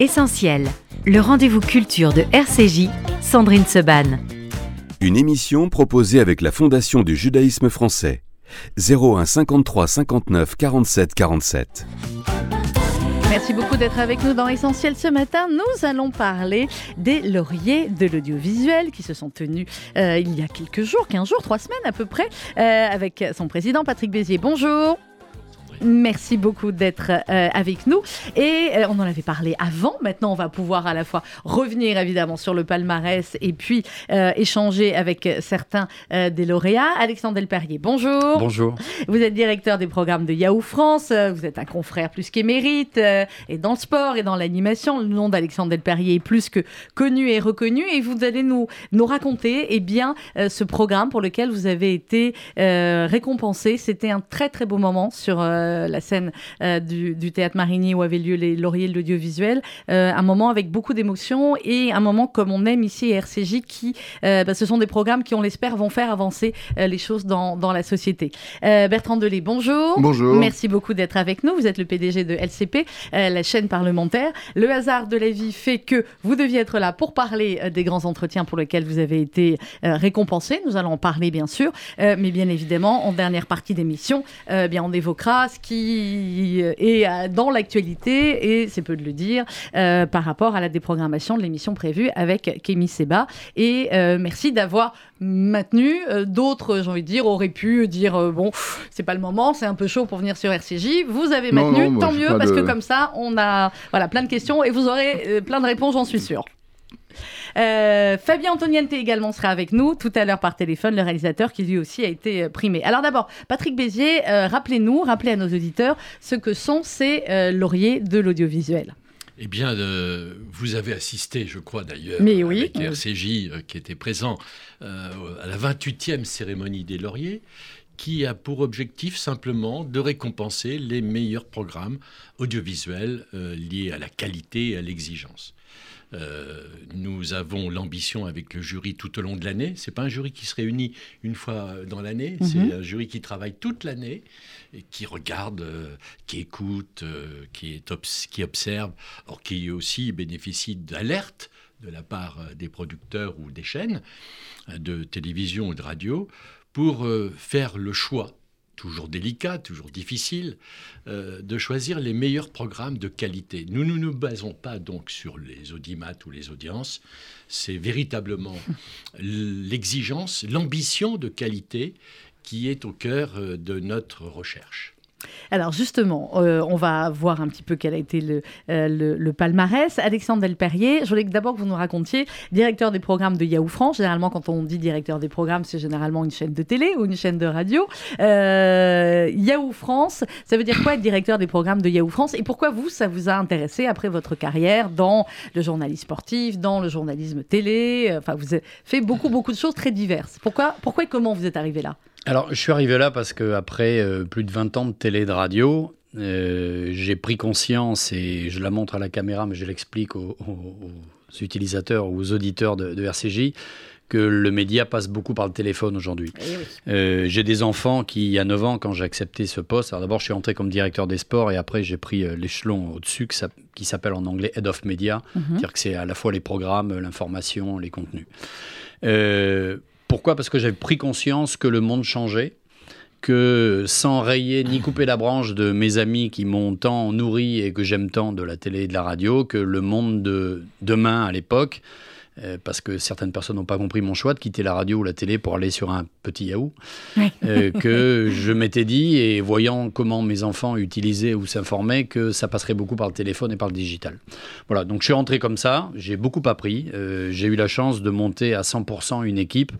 Essentiel, le rendez-vous culture de RCJ, Sandrine Seban. Une émission proposée avec la Fondation du judaïsme français. 01 53 59 47 47. Merci beaucoup d'être avec nous dans Essentiel ce matin. Nous allons parler des lauriers de l'audiovisuel qui se sont tenus euh, il y a quelques jours, 15 jours, 3 semaines à peu près, euh, avec son président Patrick Bézier. Bonjour. Merci beaucoup d'être euh, avec nous. Et euh, on en avait parlé avant. Maintenant, on va pouvoir à la fois revenir évidemment sur le palmarès et puis euh, échanger avec certains des lauréats. Alexandre Delperrier, bonjour. Bonjour. Vous êtes directeur des programmes de Yahoo France. Vous êtes un confrère plus qu'émérite. et dans le sport et dans l'animation, le nom d'Alexandre Delperrier est plus que connu et reconnu. Et vous allez nous, nous raconter eh bien, ce programme pour lequel vous avez été récompensé. C'était un très très beau moment sur la scène euh, du, théâtre Marigny où avaient lieu les lauriers de l'audiovisuel. Euh, un moment avec beaucoup d'émotions et un moment comme on aime ici à RCJ qui, bah, ce sont des programmes qui, on l'espère, vont faire avancer les choses dans, dans la société. Bertrand Delay, bonjour. Bonjour. Merci beaucoup d'être avec nous. Vous êtes le PDG de LCP, la chaîne parlementaire. Le hasard de la vie fait que vous deviez être là pour parler des grands entretiens pour lesquels vous avez été récompensé. Nous allons en parler, bien sûr. mais bien évidemment, en dernière partie d'émission, bien, on évoquera qui est euh, dans l'actualité, et c'est peu de le dire, euh, par rapport à la déprogrammation de l'émission prévue avec Kémy Seba. Et euh, merci d'avoir maintenu. D'autres, j'ai envie de dire, auraient pu dire bon, c'est pas le moment, c'est un peu chaud pour venir sur RCJ. Vous avez maintenu, tant mieux, parce que comme ça, on a voilà, plein de questions et vous aurez plein de réponses, j'en suis sûre. Euh, Fabien Antoniente également sera avec nous tout à l'heure par téléphone, le réalisateur qui lui aussi a été euh, primé. Alors d'abord, Patrick Bézier, euh, rappelez-nous, rappelez à nos auditeurs ce que sont ces lauriers de l'audiovisuel. Eh bien, vous avez assisté, je crois d'ailleurs, oui, avec RCJ qui était présent à la 28e cérémonie des lauriers qui a pour objectif simplement de récompenser les meilleurs programmes audiovisuels liés à la qualité et à l'exigence. Euh, nous avons l'ambition avec le jury tout au long de l'année. C'est pas un jury qui se réunit une fois dans l'année, c'est mhm. un jury qui travaille toute l'année et qui regarde, euh, qui écoute, euh, qui, est qui observe, or qui aussi bénéficie d'alertes de la part des producteurs ou des chaînes de télévision ou de radio pour faire le choix toujours délicat, toujours difficile, euh, de choisir les meilleurs programmes de qualité. Nous ne nous, basons pas donc sur les audimates ou les audiences, c'est véritablement l'exigence, l'ambition de qualité qui est au cœur euh, de notre recherche. Alors justement, euh, on va voir un petit peu quel a été le, euh, palmarès. Alexandre Delperrier, je voulais d'abord que vous nous racontiez, directeur des programmes de Yahoo France. Généralement, quand on dit directeur des programmes, c'est généralement une chaîne de télé ou une chaîne de radio. Euh, Yahoo France, ça veut dire quoi être directeur des programmes de Yahoo France? Et pourquoi vous, ça vous a intéressé après votre carrière dans le journalisme sportif, dans le journalisme télé? Enfin, vous avez fait beaucoup, beaucoup de choses très diverses. Pourquoi, pourquoi et comment vous êtes arrivé là? Alors, je suis arrivé là parce qu'après euh, plus de 20 ans de télé et de radio, euh, j'ai pris conscience, et je la montre à la caméra, mais je l'explique aux, utilisateurs, aux auditeurs de, RCJ, que le média passe beaucoup par le téléphone aujourd'hui. Eh euh, j'ai des enfants qui, il y a 9 ans, quand j'ai accepté ce poste, alors d'abord je suis entré comme directeur des sports et après j'ai pris l'échelon au-dessus qui s'appelle en anglais Head of Media, mhm. c'est-à-dire que c'est à la fois les programmes, l'information, les contenus. Pourquoi? Parce que j'avais pris conscience que le monde changeait, que sans rayer ni couper la branche de mes amis qui m'ont tant nourri et que j'aime tant de la télé et de la radio, que le monde de demain à l'époque, parce que certaines personnes n'ont pas compris mon choix de quitter la radio ou la télé pour aller sur un petit Yahoo, euh, que je m'étais dit, et voyant comment mes enfants utilisaient ou s'informaient, que ça passerait beaucoup par le téléphone et par le digital. Voilà, donc je suis rentré comme ça, j'ai beaucoup appris, euh, j'ai eu la chance de monter à 100% une équipe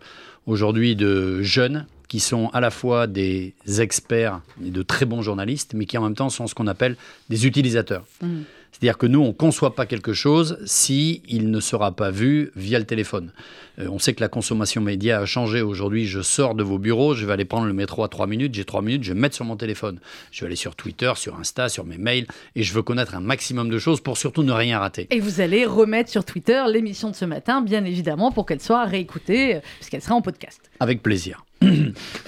aujourd'hui de jeunes qui sont à la fois des experts et de très bons journalistes, mais qui en même temps sont ce qu'on appelle des utilisateurs. Mmh. C'est-à-dire que nous, on ne conçoit pas quelque chose si il ne sera pas vu via le téléphone. Euh, on sait que la consommation média a changé. Aujourd'hui, je sors de vos bureaux, je vais aller prendre le métro à 3 minutes, j'ai 3 minutes, je vais mettre sur mon téléphone. Je vais aller sur Twitter, sur Insta, sur mes mails, et je veux connaître un maximum de choses pour surtout ne rien rater. Et vous allez remettre sur Twitter l'émission de ce matin, bien évidemment, pour qu'elle soit réécoutée, euh, puisqu'elle sera en podcast. Avec plaisir.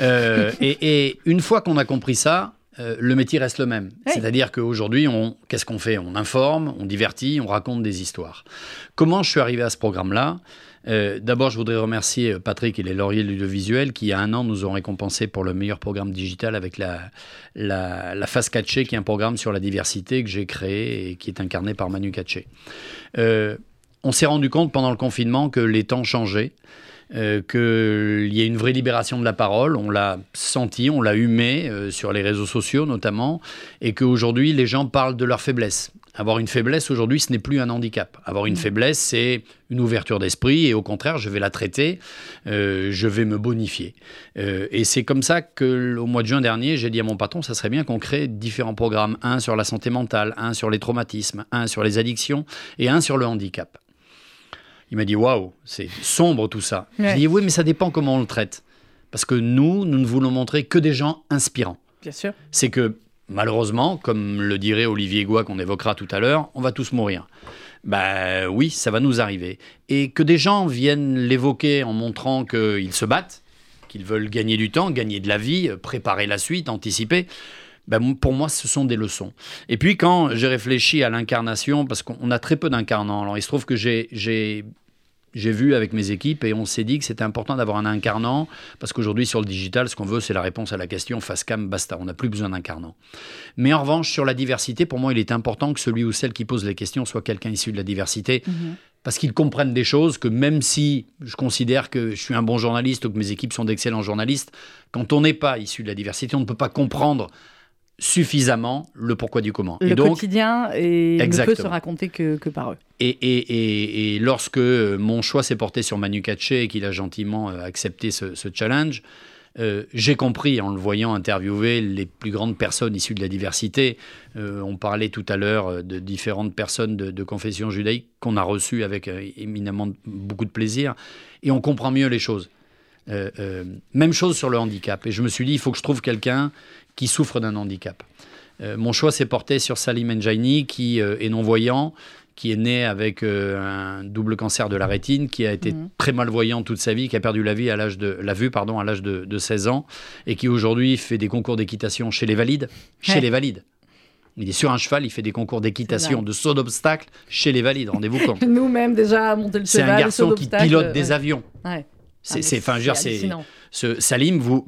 Euh, et, et une fois qu'on a compris ça, euh, le métier reste le même. C'est-à-dire qu'aujourd'hui, on, qu'est-ce qu'on fait? On informe, on divertit, on raconte des histoires. Comment je suis arrivé à ce programme-là? Euh, D'abord, je voudrais remercier euh, Patrick et les Lauriers de l'audiovisuel qui, il y a un an, nous ont récompensé pour le meilleur programme digital avec la, la, la Face Catché, qui est un programme sur la diversité que j'ai créé et qui est incarné par Manu Catché. Euh, on s'est rendu compte pendant le confinement que les temps changeaient, euh, qu'il y a une vraie libération de la parole. On l'a senti, on l'a humé euh, sur les réseaux sociaux notamment, et qu'aujourd'hui les gens parlent de leur faiblesse. Avoir une faiblesse aujourd'hui, ce n'est plus un handicap. Avoir une faiblesse, c'est une ouverture d'esprit, et au contraire, je vais la traiter, euh, je vais me bonifier. Euh, et c'est comme ça que, au mois de juin dernier, j'ai dit à mon patron, ça serait bien qu'on crée différents programmes, un sur la santé mentale, un sur les traumatismes, un sur les addictions, et un sur le handicap. Il m'a dit waouh, c'est sombre tout ça. Ouais. J'ai dit oui, mais ça dépend comment on le traite. Parce que nous, nous ne voulons montrer que des gens inspirants. Bien sûr. C'est que malheureusement, comme le dirait Olivier Goua qu'on évoquera tout à l'heure, on va tous mourir. Ben oui, ça va nous arriver. Et que des gens viennent l'évoquer en montrant qu'ils se battent, qu'ils veulent gagner du temps, gagner de la vie, préparer la suite, anticiper. Ben, pour moi, ce sont des leçons. Et puis, quand j'ai réfléchi à l'incarnation, parce qu'on a très peu d'incarnants, alors il se trouve que j'ai- j'ai vu avec mes équipes et on s'est dit que c'était important d'avoir un incarnant parce qu'aujourd'hui sur le digital, ce qu'on veut, c'est la réponse à la question face cam, basta. On n'a plus besoin d'incarnant. Mais en revanche, sur la diversité, pour moi, il est important que celui ou celle qui pose les questions soit quelqu'un issu de la diversité parce qu'ils comprennent des choses que même si je considère que je suis un bon journaliste ou que mes équipes sont d'excellents journalistes, quand on n'est pas issu de la diversité, on ne peut pas comprendre suffisamment le pourquoi du comment. Le et donc, quotidien et ne peut se raconter que, que par eux. et, et- et- et lorsque euh, mon choix s'est porté sur Manu Katché et qu'il a gentiment euh, accepté ce, ce challenge, euh, j'ai compris en le voyant interviewer les plus grandes personnes issues de la diversité. Euh, on parlait tout à l'heure de différentes personnes de, de confession judaïque qu'on a reçues avec euh, éminemment beaucoup de plaisir. Et on comprend mieux les choses. Même chose sur le handicap. Et je me suis dit, il faut que je trouve quelqu'un qui souffre d'un handicap. Euh, mon choix s'est porté sur Salim Enjaini, qui euh, est non-voyant, qui est né avec euh, un double cancer de la rétine, qui a été Mhm. très malvoyant toute sa vie, qui a perdu la, vie à l'âge de, la vue pardon, à l'âge de, de 16 ans, et qui aujourd'hui fait des concours d'équitation chez les valides. Chez les valides. Il est sur un cheval, il fait des concours d'équitation, de saut d'obstacle chez les valides, rendez-vous compte. Nous-mêmes, déjà, à monter le C'est cheval, un le garçon qui pilote des avions. Ouais. C'est, Ah, enfin, je veux dire, ce Salim, vous,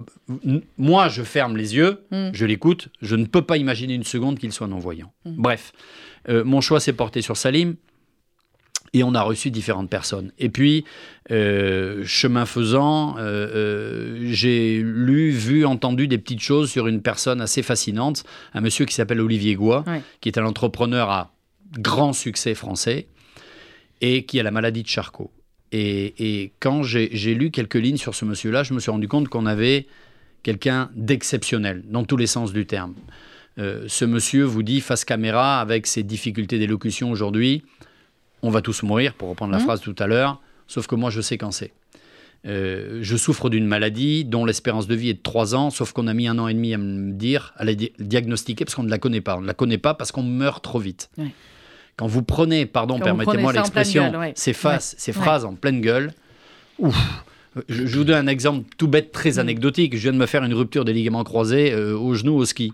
moi, je ferme les yeux, Mm. je l'écoute, je ne peux pas imaginer une seconde qu'il soit non-voyant. Mm. Bref, euh, mon choix s'est porté sur Salim. Et on a reçu différentes personnes. Et puis, euh, chemin faisant, euh, j'ai lu, vu, entendu des petites choses sur une personne assez fascinante, un monsieur qui s'appelle Olivier Goua, qui est un entrepreneur à grand succès français et qui a la maladie de Charcot. Et, et quand j'ai lu quelques lignes sur ce monsieur-là, je me suis rendu compte qu'on avait quelqu'un d'exceptionnel, dans tous les sens du terme. Euh, ce monsieur vous dit face caméra, avec ses difficultés d'élocution aujourd'hui, on va tous mourir, pour reprendre la Mhm. phrase tout à l'heure, sauf que moi je sais quand c'est. Euh, je souffre d'une maladie dont l'espérance de vie est de 3 ans, sauf qu'on a mis un an et demi à me dire, à la di- diagnostiquer, parce qu'on ne la connaît pas. On ne la connaît pas parce qu'on meurt trop vite. Ouais. Quand vous prenez, pardon, permettez-moi l'expression, ouais. ces, faces, ces Ouais. phrases en pleine gueule, ouf. Je, je vous donne un exemple tout bête, Mm. très anecdotique. Je viens de me faire une rupture des ligaments croisés euh, au genou au ski.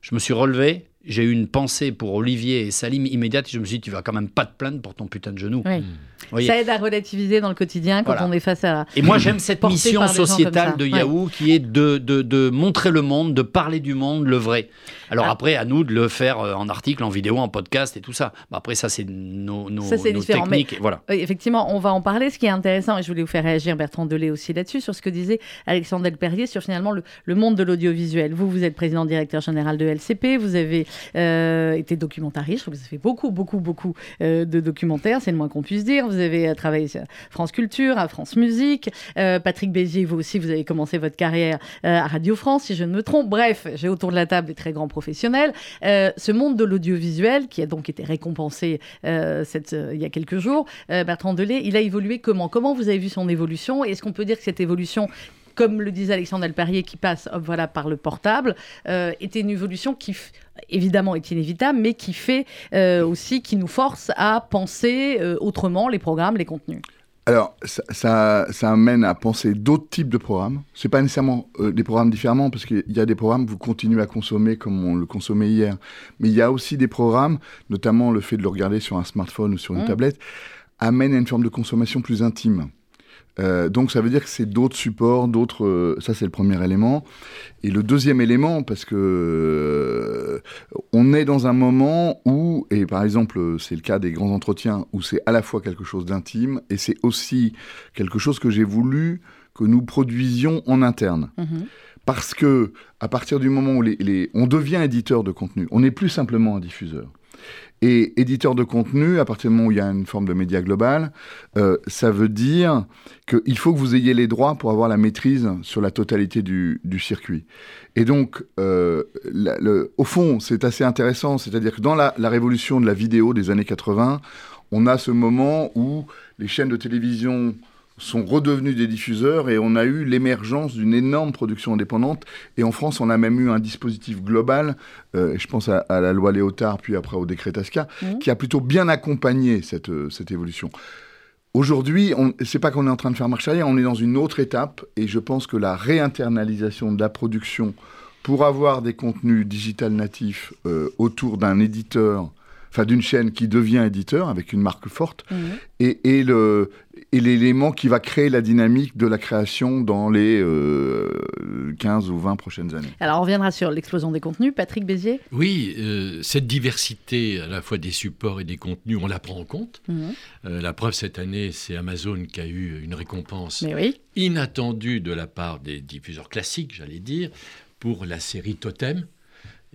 Je me suis relevé, j'ai eu une pensée pour Olivier et Salim immédiate. Je me suis dit, tu vas quand même pas te plaindre pour ton putain de genou. Oui. Ça aide à relativiser dans le quotidien quand Voilà. on est face à. Et moi, j'aime cette mission sociétale de Ouais. Yahoo qui est de, de, de montrer le monde, de parler du monde, le vrai. Alors Ah. après, à nous de le faire euh, en article, en vidéo, en podcast et tout ça. Bah, après, ça, c'est nos, nos, Ça, nos techniques. Voilà. Effectivement, on va en parler. Ce qui est intéressant, et je voulais vous faire réagir Bertrand Delay aussi là-dessus, sur ce que disait Alexandre Delperrier sur finalement le, le monde de l'audiovisuel. Vous, vous êtes président directeur général de LCP, vous avez euh, été documentariste, vous avez fait beaucoup, beaucoup, beaucoup euh, de documentaires, c'est le moins qu'on puisse dire. Vous avez euh, travaillé sur France Culture, à France Musique. Euh, Patrick Bézier, vous aussi, vous avez commencé votre carrière euh, à Radio France, si je ne me trompe. Bref, j'ai autour de la table des très grands professionnels. Ce monde de l'audiovisuel, qui a donc été récompensé il y a quelques jours, Bertrand Delay, il a évolué comment? Comment vous avez vu son évolution? Est-ce qu'on peut dire que cette évolution comme le disait Alexandre Alparier, qui passe hop, voilà, par le portable, euh, était une évolution qui, évidemment, est inévitable, mais qui fait euh, aussi, qui nous force à penser euh, autrement les programmes, les contenus. Alors, ça, ça, ça amène à penser d'autres types de programmes. C'est pas nécessairement euh, des programmes différemment, parce qu'il y a des programmes que vous continuez à consommer comme on le consommait hier. Mais il y a aussi des programmes, notamment le fait de le regarder sur un smartphone ou sur une Mmh. tablette, amène à une forme de consommation plus intime. Euh, donc ça veut dire que c'est d'autres supports, d'autres. euh, ça c'est le premier élément. Et le deuxième élément, parce que euh, on est dans un moment où, et par exemple c'est le cas des grands entretiens, où c'est à la fois quelque chose d'intime et c'est aussi quelque chose que j'ai voulu que nous produisions en interne. Mhm. Parce que à partir du moment où les, les- on devient éditeur de contenu, on n'est plus simplement un diffuseur. Et éditeur de contenu, à partir du moment où il y a une forme de média global, euh, ça veut dire qu'il faut que vous ayez les droits pour avoir la maîtrise sur la totalité du, circuit. Et donc, euh, au fond, c'est assez intéressant, c'est-à-dire que dans la, la révolution de la vidéo des années 80, on a ce moment où les chaînes de télévision sont redevenus des diffuseurs et on a eu l'émergence d'une énorme production indépendante. Et en France, on a même eu un dispositif global, euh, je pense à, à la loi Léotard, puis après au décret Tasca, Mhm. qui a plutôt bien accompagné cette, euh, cette évolution. Aujourd'hui, c'est pas qu'on est en train de faire marche arrière, on est dans une autre étape et je pense que la réinternalisation de la production pour avoir des contenus digital natifs euh, autour d'un éditeur, enfin d'une chaîne qui devient éditeur avec une marque forte, Mhm. et, et le et l'élément qui va créer la dynamique de la création dans les euh, 15 ou 20 prochaines années. Alors on reviendra sur l'explosion des contenus. Patrick Bézier Oui, euh, cette diversité à la fois des supports et des contenus, on la prend en compte. Mhm. Euh, la preuve cette année, c'est Amazon qui a eu une récompense oui. inattendue de la part des diffuseurs classiques, j'allais dire, pour la série Totem.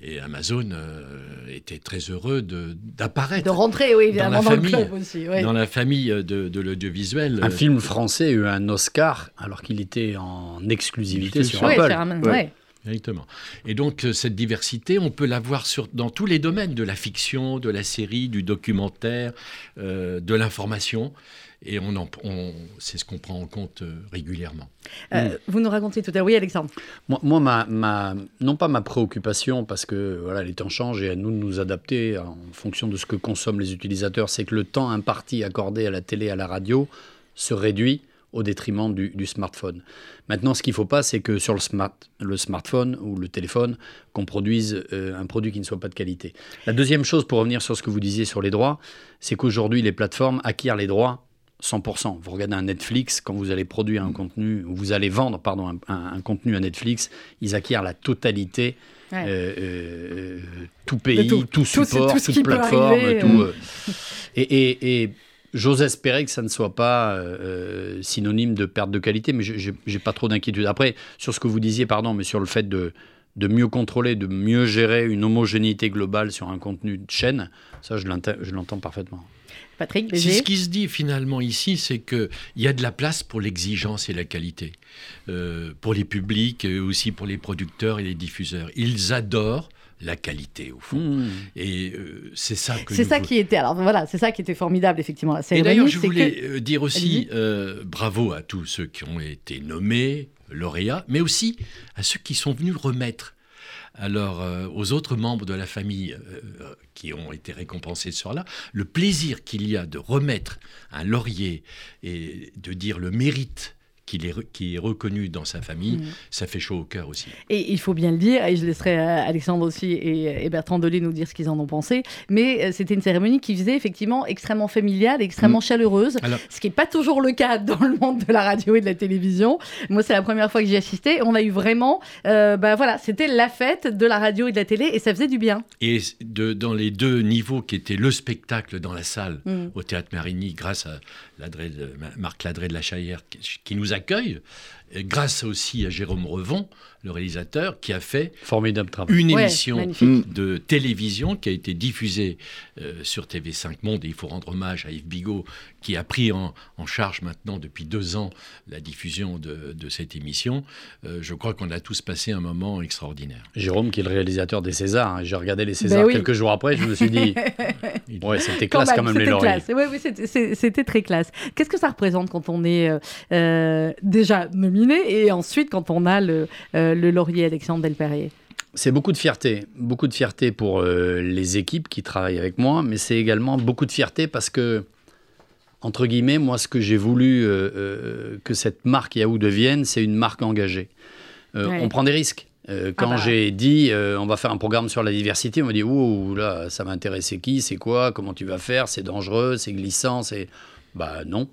Et Amazon euh, était très heureux de- d'apparaître De rentrer, oui, évidemment, la dans, le famille. club aussi. ouais. dans la famille de, de l'audiovisuel. Un film français a eu un Oscar alors qu'il était en exclusivité sur Apple. sur Amazon, Ouais. Exactement. Et donc, euh, cette diversité, on peut la voir sur, dans tous les domaines de la fiction, de la série, du documentaire, euh, de l'information. Et on en- on- c'est ce qu'on prend en compte euh, régulièrement. Euh, Vous nous racontiez tout à l'heure. Oui, Alexandre. Moi, moi, ma, ma- non pas ma préoccupation, parce que voilà, les temps changent et à nous de nous adapter en fonction de ce que consomment les utilisateurs, c'est que le temps imparti accordé à la télé, à la radio, se réduit au détriment du, du smartphone. Maintenant, ce qu'il ne faut pas, c'est que sur le, smart, le smartphone ou le téléphone, qu'on produise euh, un produit qui ne soit pas de qualité. La deuxième chose, pour revenir sur ce que vous disiez sur les droits, c'est qu'aujourd'hui, les plateformes acquièrent les droits 100%. Vous regardez un Netflix, quand vous allez produire un contenu, ou vous allez vendre pardon, un, un- un contenu à Netflix, ils acquièrent la totalité, Ouais. euh, euh, tout pays, tout. tout, support, tout toute plateforme, arriver, tout. euh. et et- et j'ose espérer que ça ne soit pas euh, synonyme de perte de qualité, mais je n'ai pas trop d'inquiétude. Après, sur ce que vous disiez, pardon, mais sur le fait de, de mieux contrôler, de mieux gérer une homogénéité globale sur un contenu de chaîne, ça, je l'entends parfaitement. Patrick C'est Bézier. ce qui se dit finalement ici, c'est qu'il y a de la place pour l'exigence et la qualité, euh, pour les publics et aussi pour les producteurs et les diffuseurs. Ils adorent la qualité au fond. Mmh. Et euh, c'est ça que C'est ça qui était. Alors voilà, c'est ça qui était formidable effectivement. La Et cérémonie, d'ailleurs, je voulais que- euh, dire aussi euh, bravo à tous ceux qui ont été nommés lauréats, mais aussi à ceux qui sont venus remettre. Alors, euh, aux autres membres de la famille euh, qui ont été récompensés ce soir-là, le plaisir qu'il y a de remettre un laurier et de dire le mérite qu'il est, re- qui est reconnu dans sa famille, Mhm. ça fait chaud au cœur aussi. Et il faut bien le dire, et je laisserai euh, Alexandre aussi et, et Bertrand Delay nous dire ce qu'ils en ont pensé, mais euh, c'était une cérémonie qui faisait effectivement extrêmement familiale, extrêmement chaleureuse, Alors- ce qui n'est pas toujours le cas dans le monde de la radio et de la télévision. Moi, c'est la première fois que j'y assistais. On a eu vraiment, euh, bah voilà, c'était la fête de la radio et de la télé, et ça faisait du bien. Et de, dans les deux niveaux qui étaient le spectacle dans la salle Mm. au Théâtre Marigny, grâce à Ladré de- Marc Ladré de la Chaillère qui, qui nous accueille, et grâce aussi à Jérôme Revon, le réalisateur, qui a fait Formidable travail. une Ouais, émission magnifique. de télévision qui a été diffusée euh, sur TV5 Monde. Et il faut rendre hommage à Yves Bigot, qui a pris en, en charge maintenant depuis deux ans la diffusion de, de cette émission. Euh, je crois qu'on a tous passé un moment extraordinaire. Jérôme, qui est le réalisateur des Césars. hein. J'ai regardé les Césars Ben oui. quelques jours après, je me suis dit, ouais, c'était classe quand même, les c'était lauriers. classe. Ouais, oui, c'était- c'est- c'était très classe. Qu'est-ce que ça représente quand on est euh, euh, déjà nominé et ensuite quand on a le, euh, le laurier Alexandre Delperrier C'est beaucoup de fierté, beaucoup de fierté pour euh, les équipes qui travaillent avec moi, mais c'est également beaucoup de fierté parce que entre guillemets, moi, ce que j'ai voulu euh, euh, que cette marque Yahoo devienne, c'est une marque engagée. Ouais. On prend des risques. Quand Ah bah. j'ai dit on va faire un programme sur la diversité, on m'a dit ouh là ça m'intéresse c'est qui c'est quoi comment tu vas faire c'est dangereux c'est glissant c'est bah non.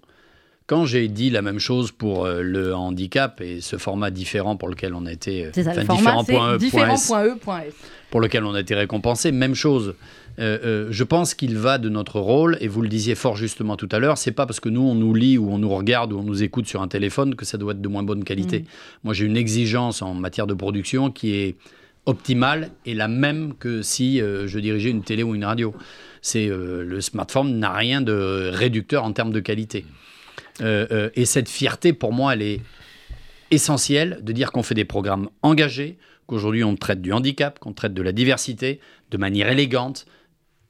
Quand j'ai dit la même chose pour euh, le handicap et ce format différent pour lequel on a été euh, C'est ça, le enfin, format, différent c'est point E, différent.e.s. pour lequel on a été récompensé. Même chose. Euh, euh, je pense qu'il va de notre rôle, et vous le disiez fort justement tout à l'heure, c'est pas parce que nous on nous lit ou on nous regarde ou on nous écoute sur un téléphone que ça doit être de moins bonne qualité. Mm. Moi j'ai une exigence en matière de production qui est optimale et la même que si euh, je dirigeais une télé ou une radio. C'est le smartphone n'a rien de réducteur en termes de qualité. Euh, euh, et cette fierté, pour moi, elle est essentielle de dire qu'on fait des programmes engagés, qu'aujourd'hui on traite du handicap, qu'on traite de la diversité de manière élégante,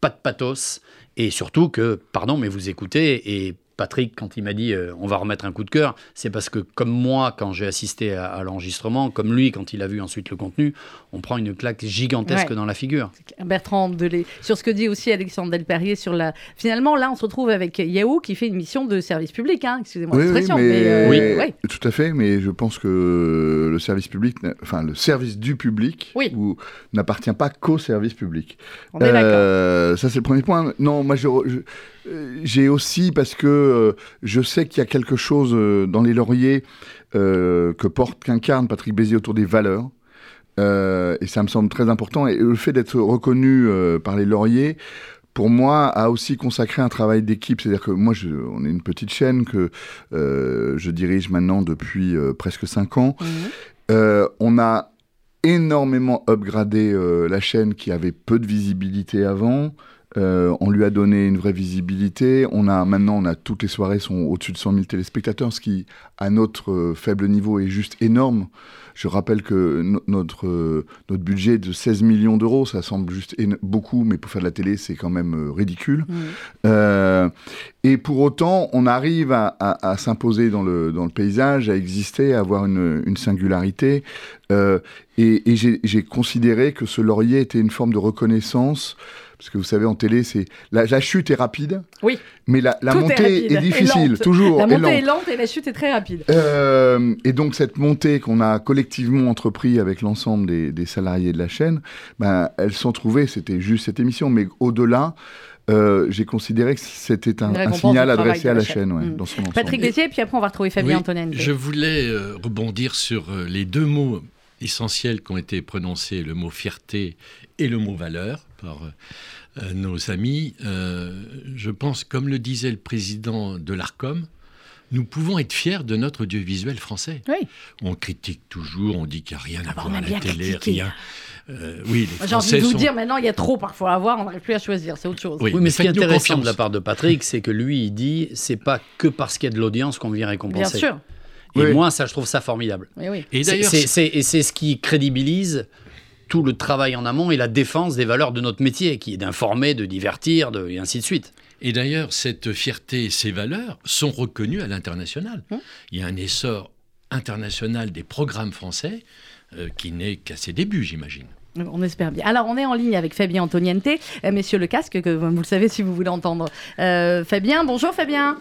pas de pathos, et surtout que, pardon, mais vous écoutez, et Patrick, quand il m'a dit euh, on va remettre un coup de cœur, c'est parce que comme moi, quand j'ai assisté à, à l'enregistrement, comme lui, quand il a vu ensuite le contenu, on prend une claque gigantesque Ouais. dans la figure. Bertrand Delay, sur ce que dit aussi Alexandre Delperrier sur la. Finalement, là, on se retrouve avec Yahoo qui fait une mission de service public, hein, excusez-moi Oui, oui, l'expression. mais, euh, Oui. ouais. tout à fait, mais je pense que le service public, enfin le service du public, Oui. ou- n'appartient pas qu'au service public. on est d'accord. Euh, ça c'est le premier point. Non, moi je- je- j'ai aussi parce que euh, je sais qu'il y a quelque chose euh, dans les lauriers euh, que porte, qu'incarne Patrick Béziers autour des valeurs. Euh, et ça me semble très important. Et le fait d'être reconnu euh, par les lauriers, pour moi, a aussi consacré un travail d'équipe. C'est-à-dire que moi, je, on est une petite chaîne que euh, je dirige maintenant depuis euh, presque cinq ans. Euh, on a énormément upgradé euh, la chaîne qui avait peu de visibilité avant. Euh, on lui a donné une vraie visibilité. On a maintenant, on a toutes les soirées sont au-dessus de 100 000 téléspectateurs, ce qui, à notre euh, faible niveau, est juste énorme. Je rappelle que no- notre euh, notre budget est de 16 millions d'euros, ça semble juste beaucoup, mais pour faire de la télé, c'est quand même euh, ridicule. Et pour autant, on arrive à, à- à s'imposer dans le, dans le paysage, à exister, à avoir une, une singularité. Euh, et et j'ai j'ai considéré que ce laurier était une forme de reconnaissance. Parce que vous savez, en télé, c'est la, la chute est rapide, Oui, mais la, la Tout est montée est, difficile, toujours. la montée est lente. lente et la chute est très rapide. Euh, et donc cette montée qu'on a collectivement entrepris avec l'ensemble des, des salariés de la chaîne, ben, elles sont trouvées, c'était juste cette émission, mais au-delà, euh, j'ai considéré que c'était un, signal adressé à la chaîne. chaîne, ouais, Mm. dans son ensemble. Patrick Béziers, puis après on va retrouver Fabien Oui, Antonin. Je voulais euh, rebondir sur euh, les deux mots essentiels qui ont été prononcés, le mot fierté et le mot valeur par euh, nos amis. Euh, je pense, comme le disait le président de l'ARCOM, nous pouvons être fiers de notre audiovisuel français. Oui. On critique toujours, on dit qu'il n'y a rien à Ah bah, voir à la bien télé, critiquer. rien. Euh, oui, les J'ai envie de vous sont... dire maintenant, il y a trop parfois à voir, on n'arrive plus à choisir, c'est autre chose. Oui, Oui, mais ce qui est intéressant de la part de Patrick, c'est que lui, il dit c'est pas que parce qu'il y a de l'audience qu'on vient Bien récompenser. sûr. Et Oui. moi, ça, je trouve ça formidable. Oui, oui. D'ailleurs, et c'est ce qui crédibilise tout le travail en amont et la défense des valeurs de notre métier, qui est d'informer, de divertir, de, et ainsi de suite. Et d'ailleurs, cette fierté et ces valeurs sont reconnues à l'international. Hum. Il y a un essor international des programmes français euh, qui n'est qu'à ses débuts, j'imagine. On espère bien. Alors, on est en ligne avec Fabien Antoniente, euh, messieurs le casque, que vous le savez si vous voulez entendre. Euh, Fabien, bonjour Fabien.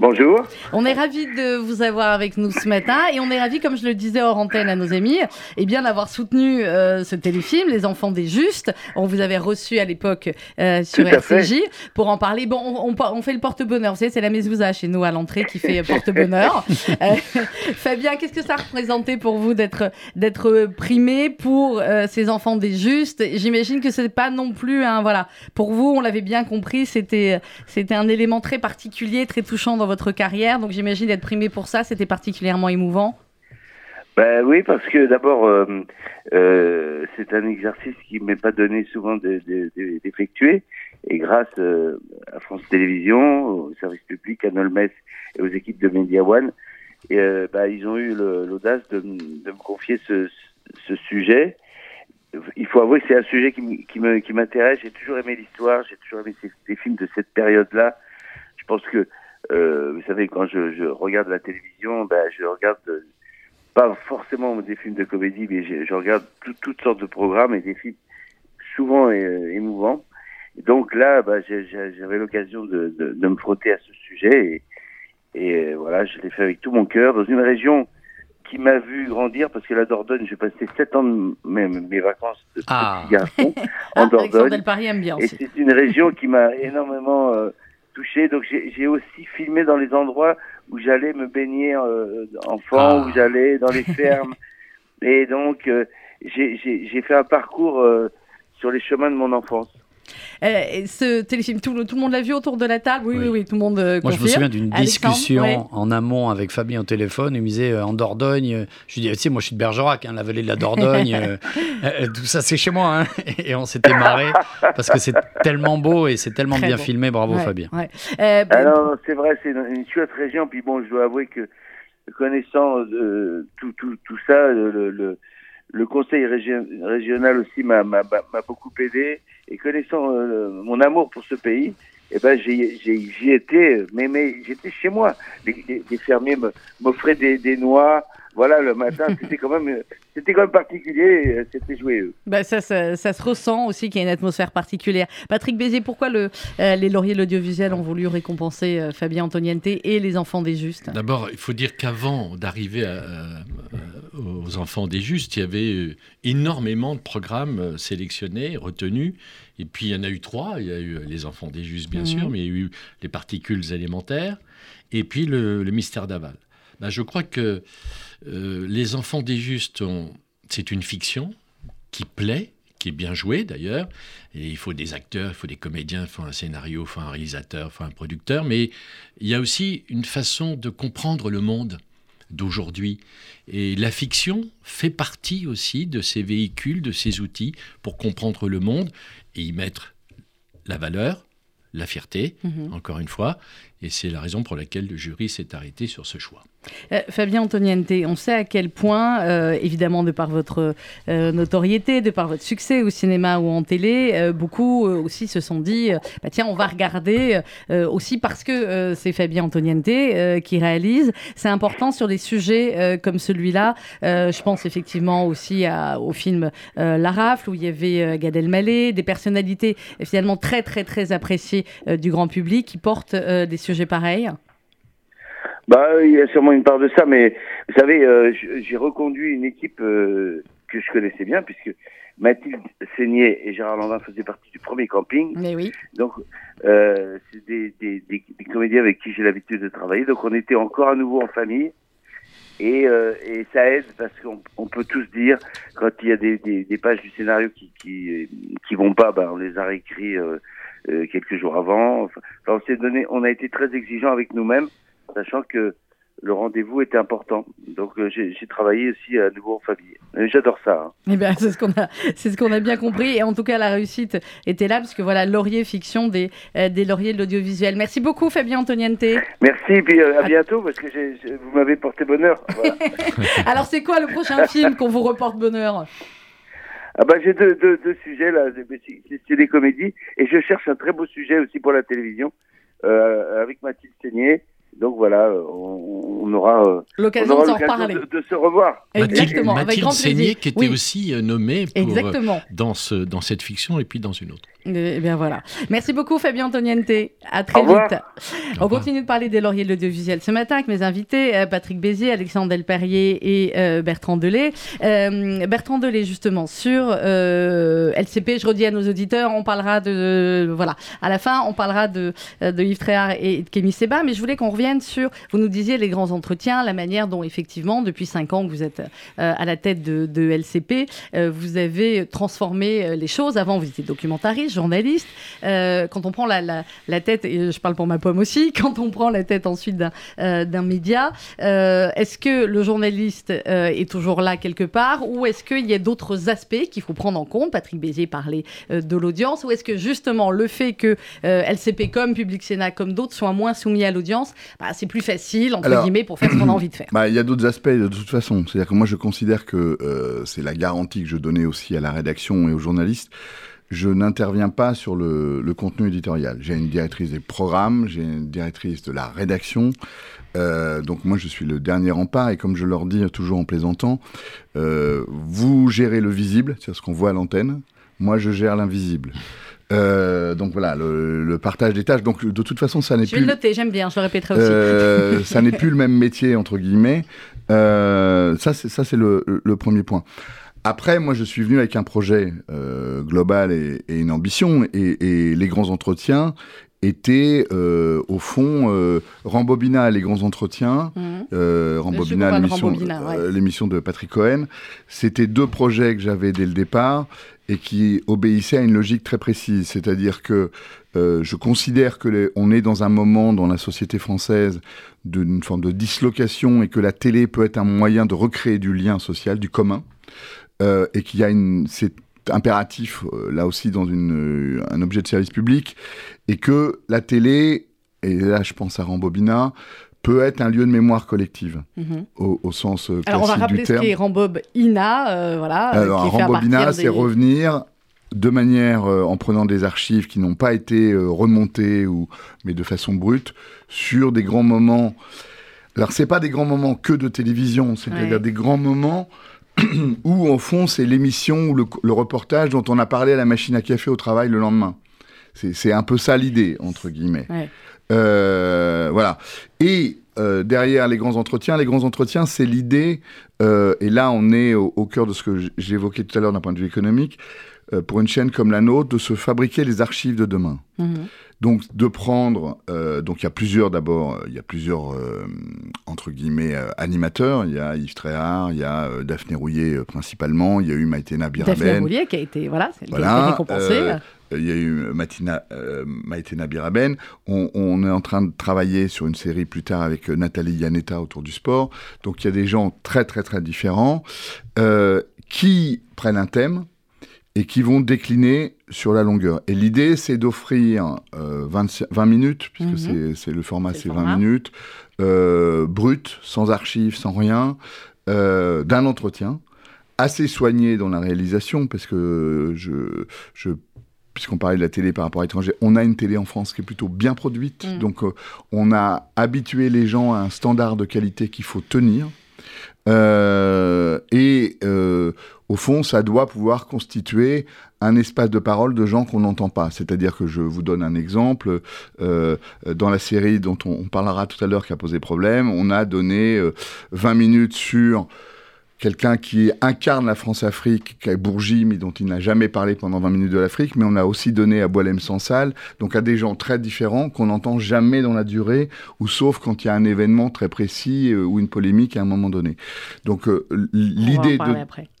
Bonjour. On est ravis de vous avoir avec nous ce matin et on est ravis, comme je le disais hors antenne à nos amis, eh bien d'avoir soutenu euh, ce téléfilm, Les Enfants des Justes. On vous avait reçu à l'époque euh, sur fait. RCJ pour en parler. Bon, on, on- on fait le porte-bonheur. Vous savez, c'est la Mezouza chez nous à l'entrée qui fait porte-bonheur. Euh, Fabien, qu'est-ce que ça représentait pour vous d'être d'être primé pour ces enfants des justes? J'imagine que c'est pas non plus un voilà. Pour vous, on l'avait bien compris, c'était c'était un élément très particulier, très touchant dans votre carrière. Donc j'imagine d'être primé pour ça, c'était particulièrement émouvant. Ben oui, parce que d'abord, euh, euh, c'est un exercice qui m'est pas donné souvent de- de- de- d'effectuer. Et grâce euh, à France Télévisions, au service public, à Nolmes et aux équipes de Media One, ben, ils ont eu l'audace de, me confier ce, sujet. Il faut avouer que c'est un sujet qui m'intéresse. J'ai toujours aimé l'histoire, j'ai toujours aimé ces, ces films de cette période-là. Je pense que, euh, vous savez, quand je, je regarde la télévision, ben, je regarde euh, pas forcément des films de comédie, mais je, je regarde tout- toutes sortes de programmes et des films souvent euh, émouvants. Donc là, bah, j'avais l'occasion de, de, me frotter à ce sujet et, et voilà, je l'ai fait avec tout mon cœur dans une région qui m'a vu grandir parce que la Dordogne, j'ai passé sept ans de mes, mes vacances de ah. petit garçon en ah, Dordogne. aime bien et c'est une région qui m'a énormément euh, touché. Donc j'ai aussi filmé dans les endroits où j'allais me baigner euh, enfant, où ah. j'allais dans les fermes. et donc euh, j'ai fait un parcours sur les chemins de mon enfance. Euh, ce téléfilm, tout, tout, le monde l'a vu autour de la table? Oui, oui, oui, tout le monde euh, Moi, je me souviens d'une discussion en amont avec Fabien au téléphone. Il me disait euh, en Dordogne. Je lui dis, tu sais, moi, je suis de Bergerac, hein, la vallée de la Dordogne. tout ça, c'est chez moi. Hein. Et on s'était marré parce que c'est tellement beau et c'est tellement bien filmé. Bravo, Fabien. Ouais. Alors, c'est vrai, c'est une, chouette région. Puis bon, je dois avouer que connaissant tout, tout, tout ça, le le conseil régional aussi m'a beaucoup aidé et connaissant euh, mon amour pour ce pays, eh ben j'y étais, mais, j'étais chez moi. Les, les fermiers m'offraient des, des, noix, voilà, le matin, c'était quand même, c'était quand même particulier, c'était joyeux. Bah ça, ça, se ressent aussi qu'il y a une atmosphère particulière. Patrick Bézier, pourquoi le, euh, les lauriers de l'audiovisuel ont voulu récompenser euh, Fabien Antoniente et les enfants des Justes? D'abord, il faut dire qu'avant d'arriver aux enfants des Justes, il y avait euh, énormément de programmes sélectionnés, retenus. Et puis il y en a eu trois. Il y a eu les enfants des Justes, bien mhm. sûr, mais il y a eu les particules élémentaires, et puis le, mystère d'aval. Ben, je crois que euh, les enfants des justes, c'est une fiction qui plaît, qui est bien jouée d'ailleurs. Et il faut des acteurs, il faut des comédiens, il faut un scénario, il faut un réalisateur, il faut un producteur. Mais il y a aussi une façon de comprendre le monde d'aujourd'hui. Et la fiction fait partie aussi de ces véhicules, de ces outils pour comprendre le monde et y mettre la valeur, la fierté, mhm. encore une fois. Et c'est la raison pour laquelle le jury s'est arrêté sur ce choix. Euh, Fabien Antoniente, on sait à quel point, euh, évidemment de par votre euh, notoriété, de par votre succès au cinéma ou en télé, beaucoup aussi se sont dit, bah, tiens, on va regarder aussi parce que c'est Fabien Antoniente qui réalise. C'est important sur des sujets comme celui-là. je pense effectivement aussi au film La Rafle où il y avait Gad Elmaleh, des personnalités finalement très très très appréciées du grand public qui portent des sujets pareils. Bah, il y a sûrement une part de ça, mais vous savez, euh, j'ai reconduit une équipe euh, que je connaissais bien, puisque Mathilde Seigné et Gérard Landin faisaient partie du premier camping. Mais oui. Donc, euh, c'est des, des, des, comédiens avec qui j'ai l'habitude de travailler. Donc, on était encore à nouveau en famille. Et, euh, et ça aide parce qu'on on peut tous dire, quand il y a des, des, des pages du scénario qui, qui, qui vont pas, bah, on les a réécrits quelques jours avant. Enfin, on s'est donné, on a été très exigeants avec nous-mêmes sachant que le rendez-vous était important. Donc euh, j'ai travaillé aussi à nouveau en famille. J'adore ça. Hein. Eh bien, c'est ce qu'on a, c'est ce qu'on a bien compris. Et en tout cas, la réussite était là, parce que voilà, laurier fiction des, euh, des lauriers de l'audiovisuel. Merci beaucoup, Fabien Antoniente. Merci, et puis euh, à bientôt, parce que vous m'avez porté bonheur. Alors, c'est quoi le prochain film qu'on vous reporte bonheur? Ah bah j'ai deux, deux, deux, sujets là, c'est des comédies et je cherche un très beau sujet aussi pour la télévision avec Mathilde Seigné donc voilà, euh, on, aura euh, l'occasion de, de, se revoir. Exactement, Mathilde, Mathilde qui était aussi euh, nommée dans, ce, dans cette fiction et puis dans une autre. Eh bien voilà. Merci beaucoup Fabien Antoniente. À très vite. On continue de parler des lauriers de l'audiovisuel ce matin avec mes invités Patrick Bézier, Alexandre Delperrier et euh, Bertrand Delay. Euh, Bertrand Delay justement sur LCP. Je redis à nos auditeurs, on parlera de voilà à la fin, on parlera de, de Yves Tréhard et de Kémy Seba, mais je voulais qu'on revienne sur. Vous nous disiez les grands entretiens, la manière dont effectivement depuis cinq ans que vous êtes à la tête de, LCP, vous avez transformé les choses. Avant vous étiez documentariste journaliste. Euh, quand on prend la, la, tête, et je parle pour ma pomme aussi, quand on prend la tête ensuite d'un euh, média, euh, est-ce que le journaliste est toujours là quelque part ou est-ce qu'il y a d'autres aspects qu'il faut prendre en compte? Patrick Bézier parlait de l'audience ou est-ce que justement le fait que LCP comme Public Sénat comme d'autres soient moins soumis à l'audience, bah, c'est plus facile entre guillemets pour faire ce qu'on a envie de faire bah, Il y a d'autres aspects de toute façon. C'est-à-dire que moi je considère que c'est la garantie que je donnais aussi à la rédaction et aux journalistes je n'interviens pas sur le, contenu éditorial. J'ai une directrice des programmes, j'ai une directrice de la rédaction. Euh, donc moi, je suis le dernier rempart et comme je leur dis toujours en plaisantant, euh, vous gérez le visible, c'est ce qu'on voit à l'antenne. Moi, je gère l'invisible. Euh, donc voilà, le, le partage des tâches. Donc de toute façon, ça n'est Je vais plus. le noter, j'aime bien, je le répéterai aussi. Euh, ça n'est plus le même métier entre guillemets. Euh, ça, c'est ça, c'est le, le premier point. Après, moi, je suis venu avec un projet euh, global et, et une ambition, et, et les grands entretiens étaient euh, au fond euh, Rambobina, les grands entretiens, Mhm. euh, Rambobina, l'émission ouais. euh, l'émission de Patrick Cohen. C'était deux projets que j'avais dès le départ et qui obéissaient à une logique très précise, c'est-à-dire que euh, je considère que on est dans un moment dans la société française d'une forme de dislocation et que la télé peut être un moyen de recréer du lien social, du commun, euh, et qu'il y a une c'est impératif euh, là aussi dans un objet de service public et que la télé et là je pense à Rambobina peut être un lieu de mémoire collective Mhm. au, au sens euh, Alors on va classique rappeler du ce terme. qu'est Rambob Ina, euh, voilà, euh, Alors, Rambobina, c'est des- revenir de manière, euh, en prenant des archives qui n'ont pas été euh, remontées, ou, mais de façon brute, sur des grands moments. Alors, c'est pas des grands moments que de télévision, c'est-à-dire Ouais. des grands moments où, au fond, c'est l'émission ou le, le reportage dont on a parlé à la machine à café au travail le lendemain. C'est c'est un peu ça l'idée, entre guillemets. Ouais. Euh, voilà. Et euh, derrière les grands entretiens, les grands entretiens, c'est l'idée, euh, et là on est au, cœur de ce que j'évoquais tout à l'heure d'un point de vue économique, euh, pour une chaîne comme la nôtre, de se fabriquer les archives de demain. Mhm. Donc de prendre, euh, donc il y a plusieurs d'abord, euh, il y a plusieurs euh, entre guillemets euh, animateurs. Il y a Yves Tréhard, il y a Daphné Rouillet principalement, il y a eu Maïtena Daphné Biraben, Roulier qui a été, voilà, c'est- qui a été récompensée. il y a eu Matina, Maïtena Biraben. On, on est en train de travailler sur une série plus tard avec Nathalie Yanetta autour du sport. Donc il y a des gens très très très différents euh, qui prennent un thème et qui vont décliner sur la longueur. Et l'idée, c'est d'offrir euh, 20, 20 minutes, puisque Mhm. c'est- le format, C'est c'est le 20 format. minutes, euh, brut, sans archives, sans rien, euh, d'un entretien, assez soigné dans la réalisation, parce que je, je puisqu'on parlait de la télé par rapport à l'étranger, on a une télé en France qui est plutôt bien produite, Mhm. donc euh, on a habitué les gens à un standard de qualité qu'il faut tenir. Euh, et euh, au fond, ça doit pouvoir constituer un espace de parole de gens qu'on n'entend pas. C'est-à-dire que je vous donne un exemple. euh, dans la série dont on, parlera tout à l'heure qui a posé problème, on a donné euh, 20 minutes sur quelqu'un qui incarne la France-Afrique, qui est Bourgie, mais dont il n'a jamais parlé pendant 20 minutes de l'Afrique, mais on a aussi donné à Boilem Sansal, donc à des gens très différents qu'on n'entend jamais dans la durée, ou sauf quand il y a un événement très précis euh, ou une polémique à un moment donné. Donc euh, l'idée de.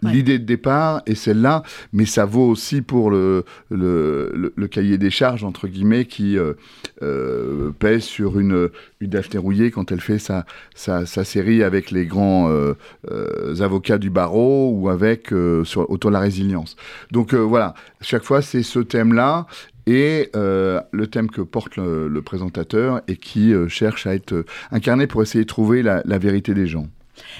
Ouais. Départ est celle-là, mais ça vaut aussi pour le, le, le- le cahier des charges, entre guillemets, qui euh, pèse sur une, une Daphné Rouillet quand elle fait sa, sa, sa série avec les grands avocats du barreau ou avec euh, autour de la résilience. Donc euh, voilà, chaque fois c'est ce thème-là et euh, le thème que porte le, présentateur et qui euh, cherche à être incarné pour essayer de trouver la vérité des gens.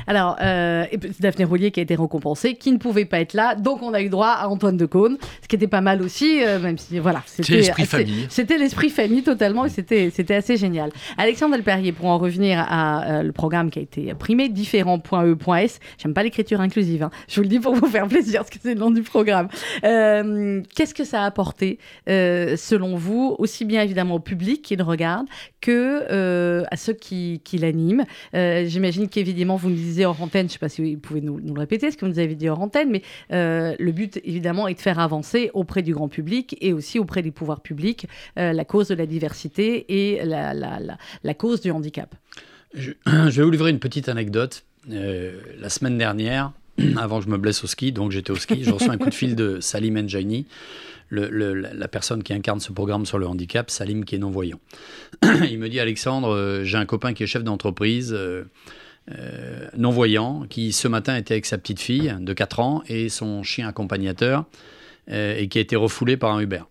Alors, euh, Daphné Roulier qui a été récompensée, qui ne pouvait pas être là, donc on a eu droit à Antoine de Caunes, ce qui était pas mal aussi, euh, même si voilà, c'était l'esprit famille. C'était l'esprit famille totalement, et c'était c'était assez génial. Alexandre Delperrier, pour en revenir à euh, le programme qui a été primé, différents.e.s. J'aime pas l'écriture inclusive, hein. je vous le dis pour vous faire plaisir, parce que c'est le nom du programme. Euh, Qu'est-ce que ça a apporté, selon vous, aussi bien évidemment au public qui le regarde que à ceux qui, qui l'animent? J'imagine qu'évidemment, vous nous disiez hors antenne, je ne sais pas si vous pouvez nous, nous le répéter, ce que vous nous avez dit hors antenne, mais euh, le but, évidemment, est de faire avancer auprès du grand public et aussi auprès des pouvoirs publics euh, la cause de la diversité et la, la, la, la cause du handicap. Je, je vais vous livrer une petite anecdote. Euh, la semaine dernière, avant que je me blesse au ski, donc j'étais au ski, je reçois un coup de fil de Salim Njaini, le, le- la personne qui incarne ce programme sur le handicap, Salim qui est non-voyant. Il me dit Alexandre, j'ai un copain qui est chef d'entreprise. euh, euh, non-voyant, qui ce matin était avec sa petite fille de 4 ans et son chien accompagnateur, euh, et qui a été refoulé par un Uber.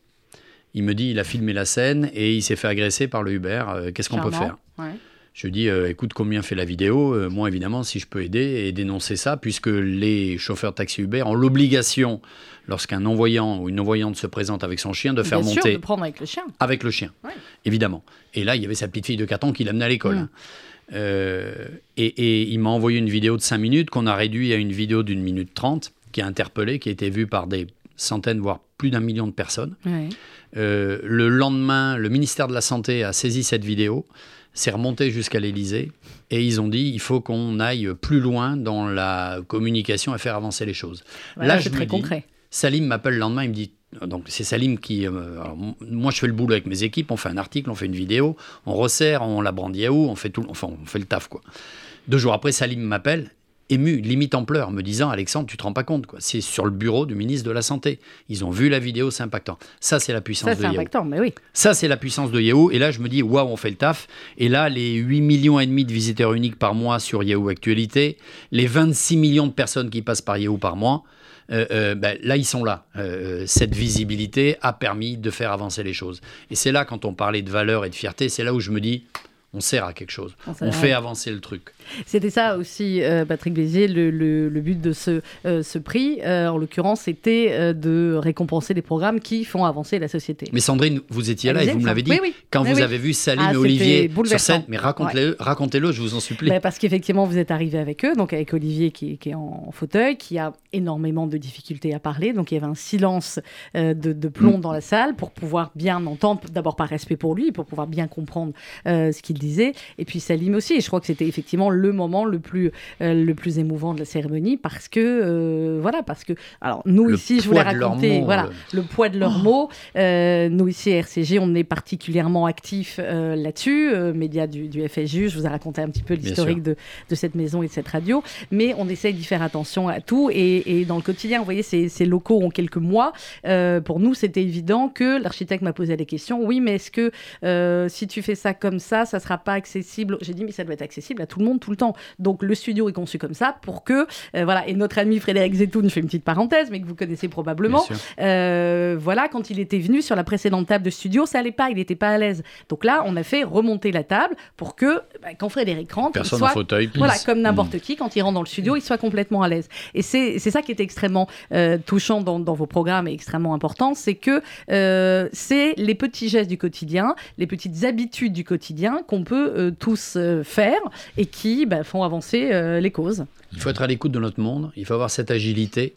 Il me dit, il a filmé la scène et il s'est fait agresser par le Uber. Euh, Qu'est-ce qu'on peut faire? Ouais. je dis, euh, écoute, combien fait la vidéo? Moi, évidemment, si je peux aider et dénoncer ça, puisque les chauffeurs taxi Uber ont l'obligation, lorsqu'un non-voyant ou une non-voyante se présente avec son chien, de faire Bien monter sûr, de prendre avec le chien. avec le chien, Ouais. évidemment. Et là, il y avait sa petite fille de 4 ans qui l'amenait à l'école. Mm. Euh, et, et il m'a envoyé une vidéo de 5 minutes qu'on a réduit à une vidéo d'une minute 30, qui a interpellé, qui a été vue par des centaines, voire plus d'un million de personnes. Ouais. Euh, le lendemain, le ministère de la Santé a saisi cette vidéo, s'est remonté jusqu'à l'Élysée, et ils ont dit il faut qu'on aille plus loin dans la communication et faire avancer les choses. Voilà, Là, je très dis, concret. Salim m'appelle le lendemain, il me dit donc c'est Salim qui. euh, alors, moi, je fais le boulot avec mes équipes, on fait un article, on fait une vidéo, on resserre, on la brandit à où, on fait tout, enfin, on fait le taf quoi. Deux jours après, Salim m'appelle, ému, limite en pleurs, me disant Alexandre, tu te rends pas compte quoi. C'est sur le bureau du ministre de la santé. Ils ont vu la vidéo, c'est impactant. Ça, c'est la puissance Ça, de c'est Yahoo. impactant, mais oui. Ça, c'est la puissance de Yahoo. Et là, je me dis, waouh, on fait le taf. Et là, les 8 millions et demi de visiteurs uniques par mois sur Yahoo Actualité, les 26 millions de personnes qui passent par Yahoo par mois, ben, là, ils sont là. Euh, cette visibilité a permis de faire avancer les choses. Et c'est là, quand on parlait de valeur et de fierté, c'est là où je me dis, on sert à quelque chose. On fait avancer le truc. C'était ça aussi, euh, Patrick Bézier, le, le- le but de ce, euh, ce prix. Euh, en l'occurrence, c'était de récompenser des programmes qui font avancer la société. Mais Sandrine, vous étiez là et vous me l'avez dit. oui, oui. Quand vous oui. avez vu Salim Ah, et Olivier sur scène, mais racontez-le, je vous en supplie. Bah, parce qu'effectivement, vous êtes arrivé avec eux, donc avec Olivier qui, qui est en fauteuil, qui a énormément de difficultés à parler. Donc il y avait un silence de, de Mm. plomb dans la salle pour pouvoir bien entendre, d'abord par respect pour lui, pour pouvoir bien comprendre ce qu'il disait. Et puis Salim aussi. Et je crois que c'était effectivement le moment le plus, euh, le plus émouvant de la cérémonie parce que, euh, voilà, parce que, alors nous Le ici, je voulais raconter, mots, voilà, le- le poids de leurs mots. Euh, nous ici à RCG, on est particulièrement actifs euh, là-dessus, euh, médias du, du. Je vous ai raconté un petit peu l'historique de, de cette maison et de cette radio, mais on essaye d'y faire attention à tout. Et, et dans le quotidien, vous voyez, ces, ces locaux ont quelques mois. Euh, pour nous, c'était évident que l'architecte m'a posé des questions. Oui, mais est-ce que euh, si tu fais ça comme ça, ça sera pas accessible? J'ai dit, mais ça doit être accessible à tout le monde tout le temps. Donc le studio est conçu comme ça pour que, euh, voilà. Et notre ami Frédéric Zetoun, je fais une petite parenthèse, mais que vous connaissez probablement. Euh, voilà, quand il était venu sur la précédente table de studio, ça allait pas, il n'était pas à l'aise. Donc là, on a fait remonter la table pour que, bah, quand Frédéric rentre, il soit en fauteuil. voilà, please. comme n'importe Mm. qui, quand il rentre dans le studio, il soit complètement à l'aise. Et c'est ça qui est extrêmement euh, touchant dans, dans vos programmes et extrêmement important, c'est que euh, c'est les petits gestes du quotidien, les petites habitudes du quotidien qu'on peut tous faire et qui bah, font avancer euh, les causes. Il faut être à l'écoute de notre monde, il faut avoir cette agilité